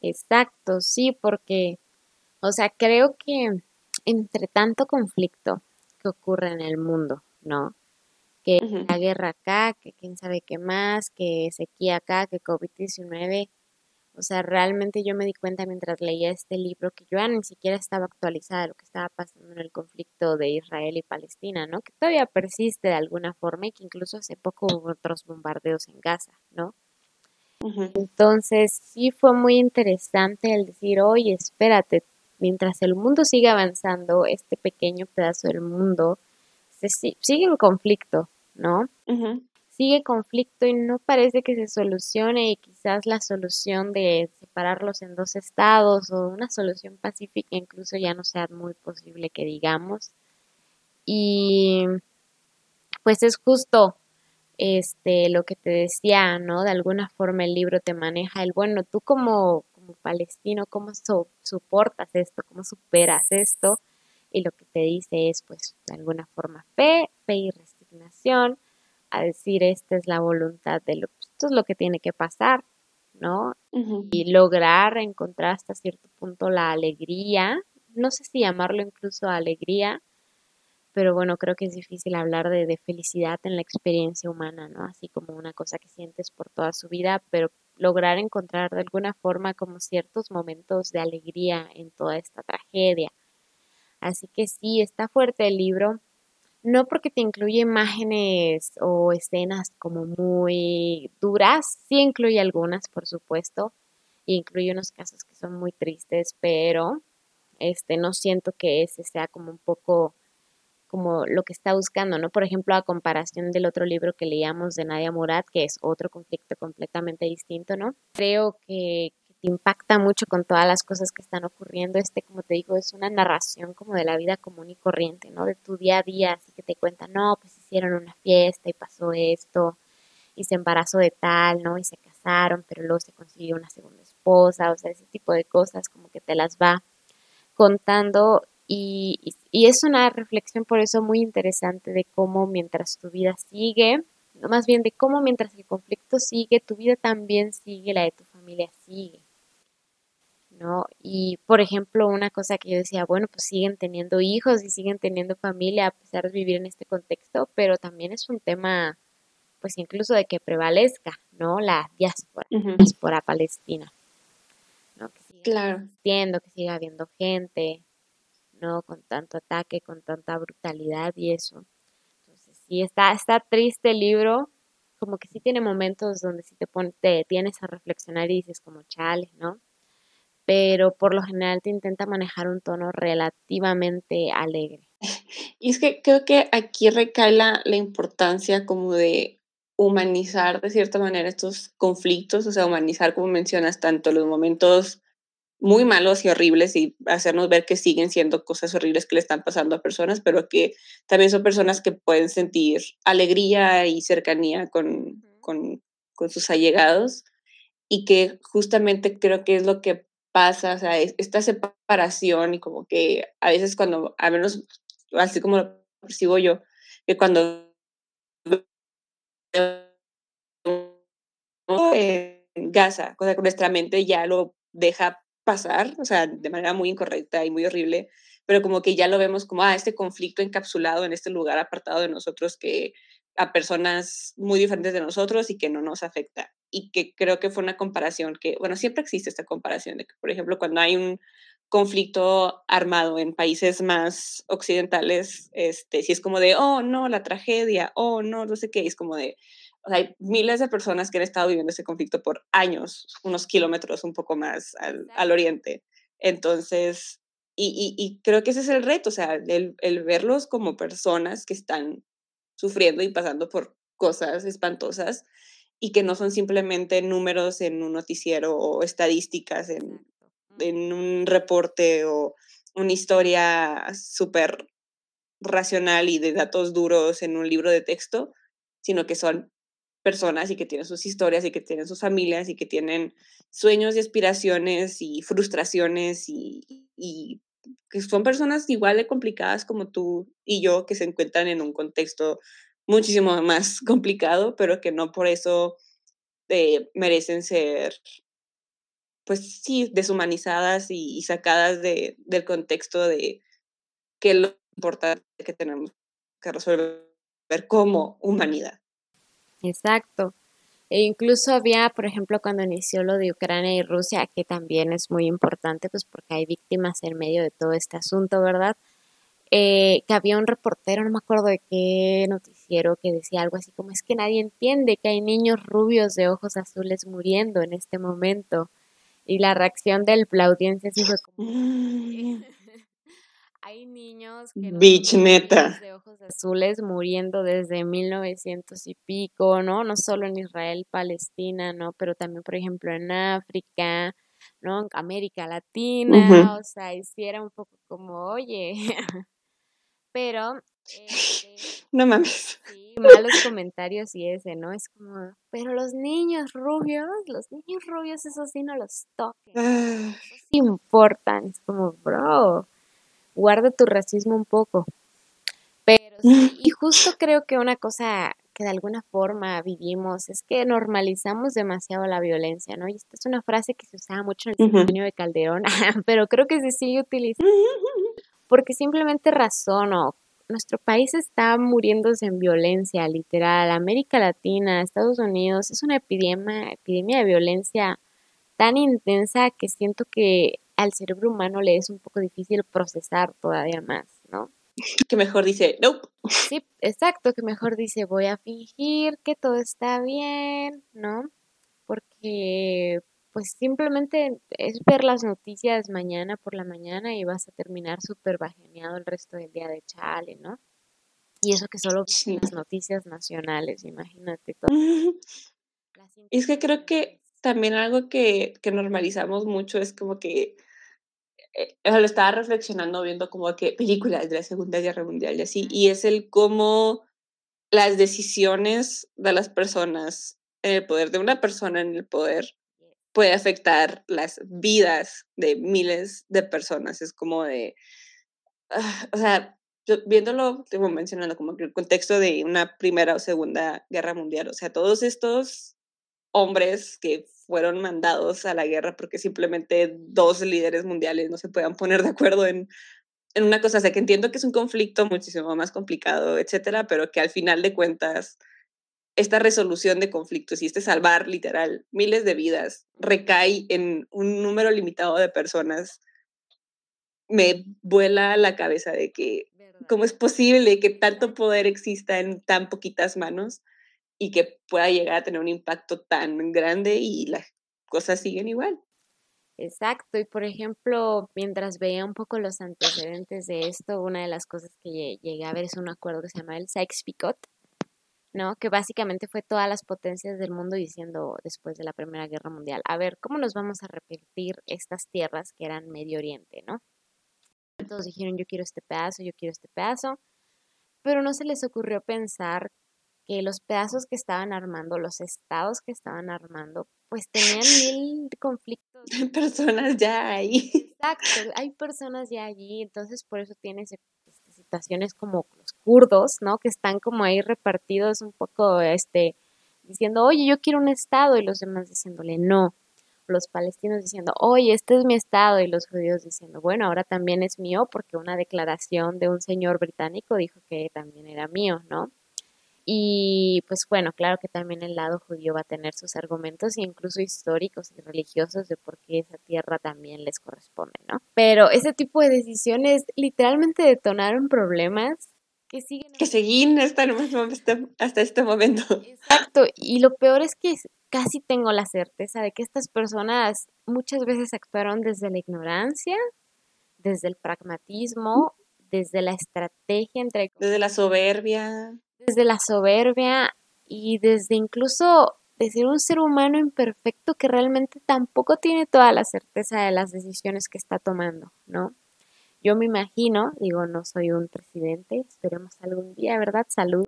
S1: Exacto, sí, porque, o sea, creo que entre tanto conflicto que ocurre en el mundo, ¿no? Que la guerra acá, que quién sabe qué más, que sequía acá, que COVID-19. O sea, realmente yo me di cuenta mientras leía este libro que yo ya ni siquiera estaba actualizada de lo que estaba pasando en el conflicto de Israel y Palestina, ¿no? Que todavía persiste de alguna forma y que incluso hace poco hubo otros bombardeos en Gaza, ¿no? Entonces, sí fue muy interesante el decir, oye, espérate, mientras el mundo sigue avanzando, este pequeño pedazo del mundo se, sigue en conflicto, ¿no? Sigue conflicto y no parece que se solucione y quizás la solución de separarlos en dos estados o una solución pacífica incluso ya no sea muy posible que digamos. Y pues es justo este lo que te decía, ¿no? De alguna forma el libro te maneja el bueno, tú como, como palestino, ¿cómo soportas esto? ¿Cómo superas esto? Y lo que te dice es, pues, de alguna forma fe, fe y resignación, a decir esta es la voluntad de lo, esto es lo que tiene que pasar, ¿no? Y lograr encontrar hasta cierto punto la alegría, no sé si llamarlo incluso alegría, pero bueno, creo que es difícil hablar de, de, felicidad en la experiencia humana, ¿no? Así como una cosa que sientes por toda su vida, pero lograr encontrar de alguna forma como ciertos momentos de alegría en toda esta tragedia. Así que sí, está fuerte el libro, no porque te incluye imágenes o escenas como muy duras, sí incluye algunas, por supuesto, y incluye unos casos que son muy tristes, pero este no siento que ese sea como un poco como lo que está buscando, ¿no? Por ejemplo, a comparación del otro libro que leíamos de Nadia Murad, que es otro conflicto completamente distinto, ¿no? Creo que, impacta mucho con todas las cosas que están ocurriendo. Este, como te digo, es una narración como de la vida común y corriente, ¿no? De tu día a día, así que te cuentan, no, pues hicieron una fiesta y pasó esto, y se embarazó de tal, ¿no? Y se casaron, pero luego se consiguió una segunda esposa, o sea, ese tipo de cosas como que te las va contando y, es una reflexión por eso muy interesante de cómo mientras tu vida sigue, más bien de cómo mientras el conflicto sigue, tu vida también sigue, la de tu familia sigue. ¿No? Y por ejemplo, una cosa que yo decía, bueno, pues siguen teniendo hijos y siguen teniendo familia a pesar de vivir en este contexto, pero también es un tema, pues incluso de que prevalezca, ¿no? La diáspora, diáspora palestina. ¿no? Que siga
S2: claro.
S1: que siga habiendo gente, ¿no? Con tanto ataque, con tanta brutalidad y eso. Entonces, sí, está, está triste el libro, como que sí tiene momentos donde sí te, pone, te tienes a reflexionar y dices como chale, ¿no? Pero por lo general te intenta manejar un tono relativamente alegre.
S2: Y es que creo que aquí recae la, la importancia como de humanizar de cierta manera estos conflictos, o sea, humanizar, como mencionas, tanto los momentos muy malos y horribles y hacernos ver que siguen siendo cosas horribles que le están pasando a personas, pero que también son personas que pueden sentir alegría y cercanía con, con, con sus allegados y que justamente creo que es lo que pasa, o sea, esta separación y como que a veces cuando, a menos así como lo percibo yo, que cuando en Gaza, cosa que nuestra mente ya lo deja pasar, o sea, de manera muy incorrecta y muy horrible, pero como que ya lo vemos como, ah, este conflicto encapsulado en este lugar apartado de nosotros que a personas muy diferentes de nosotros y que no nos afecta. Y que creo que fue una comparación que, bueno, siempre existe esta comparación de que, por ejemplo, cuando hay un conflicto armado en países más occidentales, este, si es como de, oh, no, la tragedia, oh, no, no sé qué, es como de, o sea, hay miles de personas que han estado viviendo ese conflicto por años, unos kilómetros un poco más al, al oriente. Entonces, y, y, creo que ese es el reto, o sea, el, el, verlos como personas que están sufriendo y pasando por cosas espantosas y que no son simplemente números en un noticiero o estadísticas en, en un reporte o una historia súper racional y de datos duros en un libro de texto, sino que son personas y que tienen sus historias y que tienen sus familias y que tienen sueños y aspiraciones y frustraciones y, y que son personas igual de complicadas como tú y yo que se encuentran en un contexto muchísimo más complicado, pero que no por eso eh, merecen ser, pues sí, deshumanizadas y, y sacadas de, del contexto de qué es lo importante que tenemos que resolver como humanidad.
S1: Exacto. E incluso había, por ejemplo, cuando inició lo de Ucrania y Rusia, que también es muy importante, pues porque hay víctimas en medio de todo este asunto, ¿verdad? Eh, que había un reportero, no me acuerdo de qué noticiero, que decía algo así como es que nadie entiende que hay niños rubios de ojos azules muriendo en este momento. Y la reacción de la audiencia sí fue como... Hay niños que
S2: Beach, neta.
S1: de ojos azules muriendo desde 1900 y pico, ¿no? No solo en Israel, Palestina, ¿no? Pero también, por ejemplo, en África, ¿no? En América Latina, o sea, hiciera un poco como, oye, pero... Este,
S2: no mames.
S1: Sí, malos comentarios y ese, ¿no? Es como, pero los niños rubios, los niños rubios, esos sí no los toquen. Ah. sí importan. Es como, bro, guarda tu racismo un poco. Pero sí, y justo creo que una cosa que de alguna forma vivimos es que normalizamos demasiado la violencia, ¿no? Y esta es una frase que se usaba mucho en el uh de Calderón, pero creo que se sigue utilizando porque simplemente razono. Nuestro país está muriéndose en violencia, literal. América Latina, Estados Unidos, es una epidemia, epidemia de violencia tan intensa que siento que al cerebro humano le es un poco difícil procesar todavía más, ¿no?
S2: Que mejor dice, nope.
S1: Sí, exacto, que mejor dice, voy a fingir que todo está bien, ¿no? Porque pues simplemente es ver las noticias mañana por la mañana y vas a terminar súper bajoneado el resto del día de chale, ¿no? Y eso que solo las noticias nacionales, imagínate todo.
S2: es que creo que también algo que, que normalizamos mucho es como que eh, lo estaba reflexionando viendo como que películas de la Segunda Guerra Mundial y así, y es el cómo las decisiones de las personas en el poder, de una persona en el poder, puede afectar las vidas de miles de personas. Es como de, ah, o sea, viéndolo, como mencionando, como que el contexto de una primera o segunda guerra mundial, o sea, todos estos hombres que fueron mandados a la guerra porque simplemente dos líderes mundiales no se puedan poner de acuerdo en, en una cosa, o sea, que entiendo que es un conflicto muchísimo más complicado, etcétera, pero que al final de cuentas esta resolución de conflictos y este salvar literal miles de vidas recae en un número limitado de personas, me vuela la cabeza de que cómo es posible que tanto poder exista en tan poquitas manos y que pueda llegar a tener un impacto tan grande y las cosas siguen igual.
S1: Exacto, y por ejemplo, mientras veía un poco los antecedentes de esto, una de las cosas que llegué a ver es un acuerdo que se llama el Sykes-Picot, ¿no? Que básicamente fue todas las potencias del mundo diciendo después de la Primera Guerra Mundial, a ver, ¿cómo nos vamos a repetir estas tierras que eran Medio Oriente, ¿no? Todos dijeron, yo quiero este pedazo, yo quiero este pedazo, pero no se les ocurrió pensar que los pedazos que estaban armando, los estados que estaban armando, pues tenían mil conflictos.
S2: Personas ya ahí.
S1: Exacto, hay personas ya allí, entonces por eso tiene este, situaciones como los kurdos, ¿no? Que están como ahí repartidos un poco, este, diciendo, oye, yo quiero un estado, y los demás diciéndole no. Los palestinos diciendo, oye, este es mi estado, y los judíos diciendo, bueno, ahora también es mío, porque una declaración de un señor británico dijo que también era mío, ¿no? Y pues bueno, claro que también el lado judío va a tener sus argumentos, incluso históricos y religiosos, de por qué esa tierra también les corresponde, ¿no? Pero ese tipo de decisiones literalmente detonaron problemas que siguen...
S2: Que siguen hasta, hasta este momento.
S1: Exacto, y lo peor es que casi tengo la certeza de que estas personas muchas veces actuaron desde la ignorancia, desde el pragmatismo, desde la estrategia entre...
S2: Desde la soberbia
S1: desde la soberbia y desde incluso de ser un ser humano imperfecto que realmente tampoco tiene toda la certeza de las decisiones que está tomando, ¿no? Yo me imagino, digo, no soy un presidente, esperemos algún día, ¿verdad? Salud.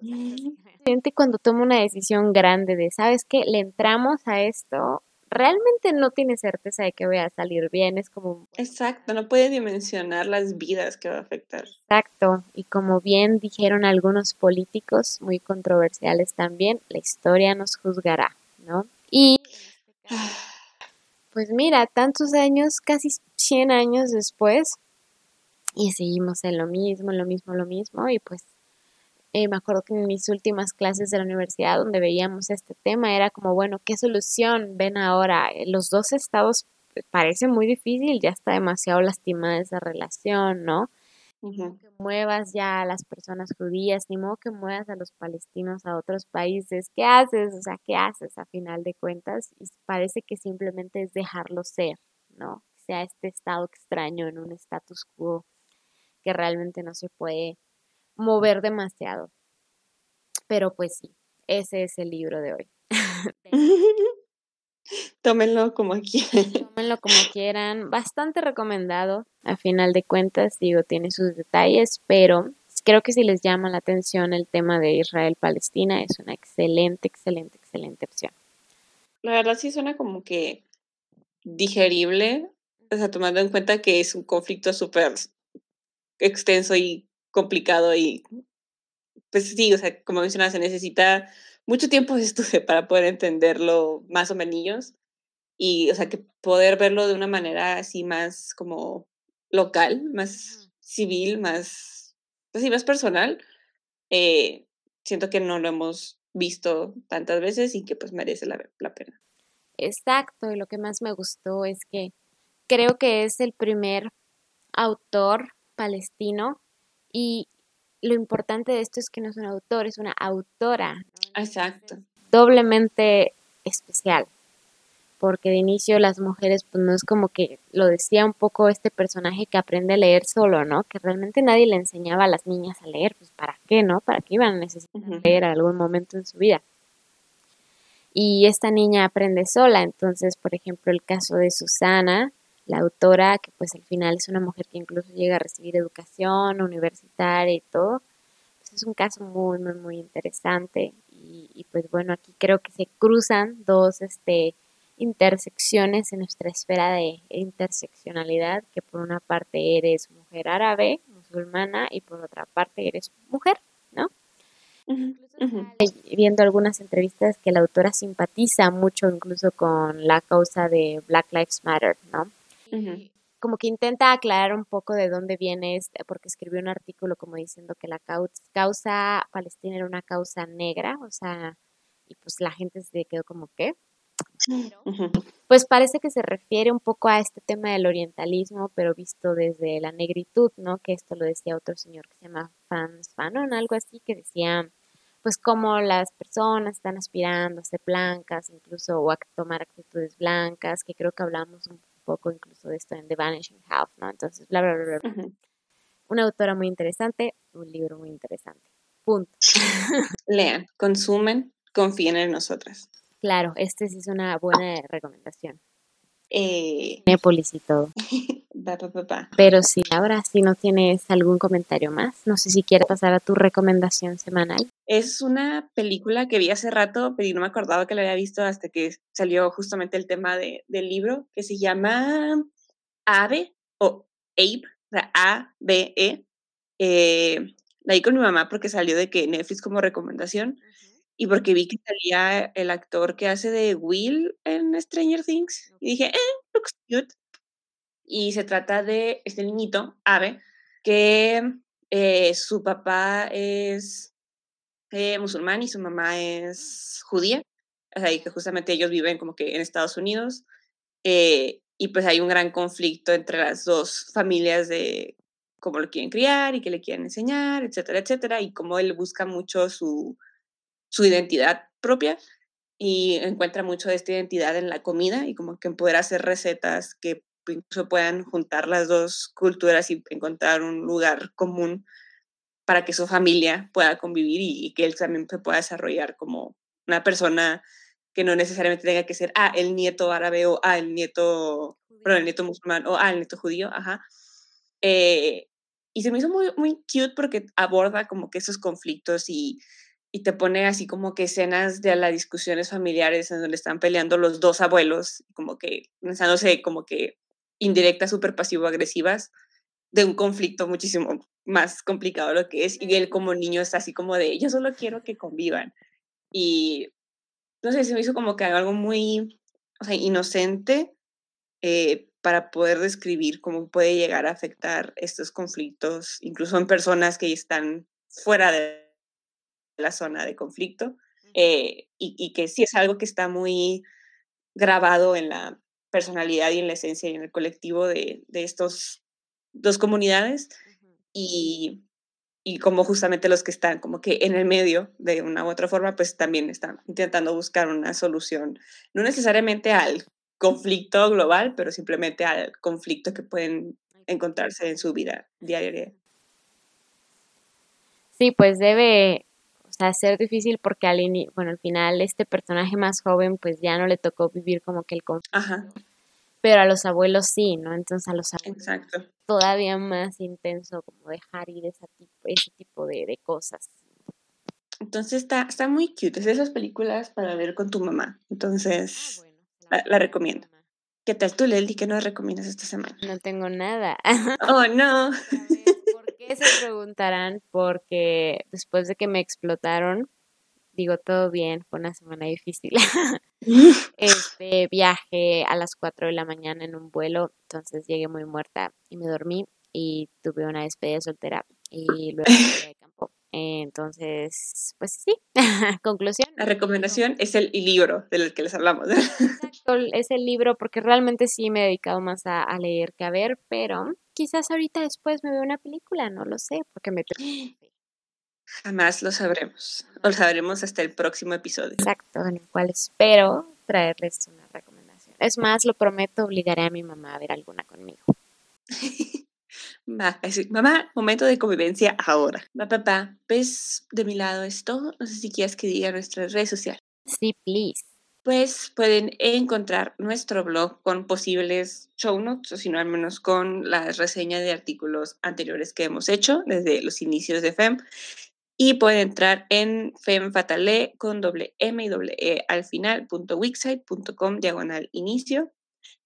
S1: Presidente cuando toma una decisión grande de, ¿sabes qué? Le entramos a esto, realmente no tiene certeza de que voy a salir bien, es como...
S2: Exacto, no puede dimensionar las vidas que va a afectar.
S1: Exacto, y como bien dijeron algunos políticos muy controversiales también, la historia nos juzgará, ¿no? Y... Pues mira, tantos años, casi 100 años después, y seguimos en lo mismo, lo mismo, lo mismo, y pues eh, me acuerdo que en mis últimas clases de la universidad donde veíamos este tema era como, bueno, ¿qué solución ven ahora? Eh, los dos estados eh, parece muy difícil, ya está demasiado lastimada esa relación, ¿no? que muevas ya a las personas judías, ni modo que muevas a los palestinos a otros países. ¿Qué haces? O sea, ¿qué haces a final de cuentas? Y parece que simplemente es dejarlo ser, ¿no? sea este estado extraño en un status quo que realmente no se puede mover demasiado. Pero pues sí, ese es el libro de hoy.
S2: Tómenlo como quieran.
S1: Tómenlo como quieran. Bastante recomendado. A final de cuentas, digo, tiene sus detalles, pero creo que si les llama la atención el tema de Israel-Palestina, es una excelente, excelente, excelente opción.
S2: La verdad sí suena como que digerible, o sea, tomando en cuenta que es un conflicto súper extenso y complicado y pues sí, o sea, como mencionas, se necesita mucho tiempo de estudio para poder entenderlo más o menos y, o sea, que poder verlo de una manera así más como local, más civil, más, pues sí, más personal, eh, siento que no lo hemos visto tantas veces y que pues merece la, la pena.
S1: Exacto, y lo que más me gustó es que creo que es el primer autor palestino y lo importante de esto es que no es un autor, es una autora.
S2: Exacto.
S1: Doblemente especial, porque de inicio las mujeres, pues no es como que lo decía un poco este personaje que aprende a leer solo, ¿no? Que realmente nadie le enseñaba a las niñas a leer, pues ¿para qué, no? ¿Para qué iban a necesitar leer a algún momento en su vida? Y esta niña aprende sola, entonces, por ejemplo, el caso de Susana, la autora, que pues al final es una mujer que incluso llega a recibir educación universitaria y todo, pues es un caso muy, muy, muy interesante. Y, pues bueno, aquí creo que se cruzan dos este, intersecciones en nuestra esfera de interseccionalidad, que por una parte eres mujer árabe, musulmana, y por otra parte eres mujer, ¿no? Viendo algunas entrevistas que la autora simpatiza mucho incluso con la causa de Black Lives Matter, ¿no? Como que intenta aclarar un poco de dónde viene, este, porque escribió un artículo como diciendo que la causa palestina era una causa negra, o sea, y pues la gente se quedó como, ¿qué? Pues parece que se refiere un poco a este tema del orientalismo, pero visto desde la negritud, ¿no? Que esto lo decía otro señor que se llama Franz Fanon, algo así, que decía, pues como las personas están aspirando a ser blancas, incluso o a tomar actitudes blancas, que creo que hablamos un poco incluso de esto en The Vanishing Half, ¿no? Entonces, bla, bla, bla, bla. Una autora muy interesante, un libro muy interesante. Punto.
S2: Lean, consumen, confíen en nosotras.
S1: Claro, este sí es una buena recomendación.
S2: Eh...
S1: Népolis y todo. Pero sí, ahora si no tienes algún comentario más, no sé si quieres pasar a tu recomendación semanal.
S2: Es una película que vi hace rato, pero no me acordaba que la había visto hasta que salió justamente el tema de, del libro, que se llama Ave o Abe, o sea, A-B-E. Eh, la vi con mi mamá porque salió de que Netflix como recomendación y porque vi que salía el actor que hace de Will en Stranger Things. Y dije, eh, looks cute y se trata de este niñito, Ave, que eh, su papá es eh, musulmán y su mamá es judía, o sea, y que justamente ellos viven como que en Estados Unidos, eh, y pues hay un gran conflicto entre las dos familias de cómo lo quieren criar y qué le quieren enseñar, etcétera, etcétera, y cómo él busca mucho su, su identidad propia y encuentra mucho de esta identidad en la comida y como que poder hacer recetas que incluso puedan juntar las dos culturas y encontrar un lugar común para que su familia pueda convivir y, que él también se pueda desarrollar como una persona que no necesariamente tenga que ser, ah, el nieto árabe o, ah, el nieto, perdón, el nieto musulmán o, ah, el nieto judío, ajá. Eh, y se me hizo muy, muy cute porque aborda como que esos conflictos y, y te pone así como que escenas de las discusiones familiares en donde están peleando los dos abuelos, como que pensándose como que indirectas súper pasivo-agresivas de un conflicto muchísimo más complicado lo que es. Y él como niño está así como de, yo solo quiero que convivan. Y no sé, se me hizo como que algo muy, o sea, inocente eh, para poder describir cómo puede llegar a afectar estos conflictos, incluso en personas que están fuera de la zona de conflicto. Eh, y, y, que sí es algo que está muy grabado en la personalidad y en la esencia y en el colectivo de, de estos dos comunidades y, y como justamente los que están como que en el medio de una u otra forma, pues también están intentando buscar una solución, no necesariamente al conflicto global, pero simplemente al conflicto que pueden encontrarse en su vida diaria.
S1: Sí, pues debe, sea, ser difícil porque al, bueno, al final este personaje más joven pues ya no le tocó vivir como que el conflicto.
S2: Ajá
S1: pero a los abuelos sí, ¿no? Entonces a los abuelos
S2: Exacto.
S1: todavía más intenso como dejar ir ese tipo, ese tipo de, cosas.
S2: Entonces está, está muy cute, es de esas películas para ver con tu mamá. Entonces, ah, la, recomiendo. ¿Qué tal tú, Lely? ¿Qué nos recomiendas esta semana?
S1: No tengo nada.
S2: Oh, no.
S1: Se preguntarán? Porque después de que me explotaron, digo, todo bien, fue una semana difícil. este viaje a las 4 de la mañana en un vuelo, entonces llegué muy muerta y me dormí y tuve una despedida soltera y luego de campo. Entonces, pues sí, conclusión.
S2: La recomendación es el libro del que les hablamos.
S1: Exacto, es el libro porque realmente sí me he dedicado más a, a leer que a ver, pero quizás ahorita después me veo una película, no lo sé, porque me...
S2: Jamás lo sabremos. O lo sabremos hasta el próximo episodio.
S1: Exacto, en el cual espero traerles una recomendación. Es más, lo prometo, obligaré a mi mamá a ver alguna conmigo.
S2: Va, mamá, momento de convivencia ahora. Va, papá, pues de mi lado es todo. No sé si quieres que diga nuestras redes sociales.
S1: Sí, please.
S2: Pues pueden encontrar nuestro blog con posibles show notes, o si no, al menos con la reseña de artículos anteriores que hemos hecho desde los inicios de FEM. Y pueden entrar en femfatale con doble M y doble E al final, punto diagonal inicio.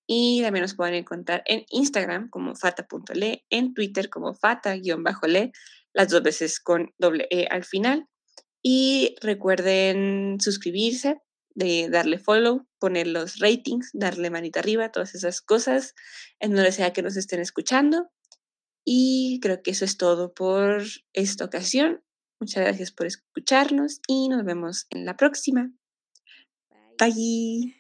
S2: Y también nos pueden encontrar en Instagram como fata.le, en Twitter como fata-le, las dos veces con doble E al final. Y recuerden suscribirse, de darle follow, poner los ratings, darle manita arriba, todas esas cosas en donde sea que nos estén escuchando. Y creo que eso es todo por esta ocasión. Muchas gracias por escucharnos y nos vemos en la próxima. Bye.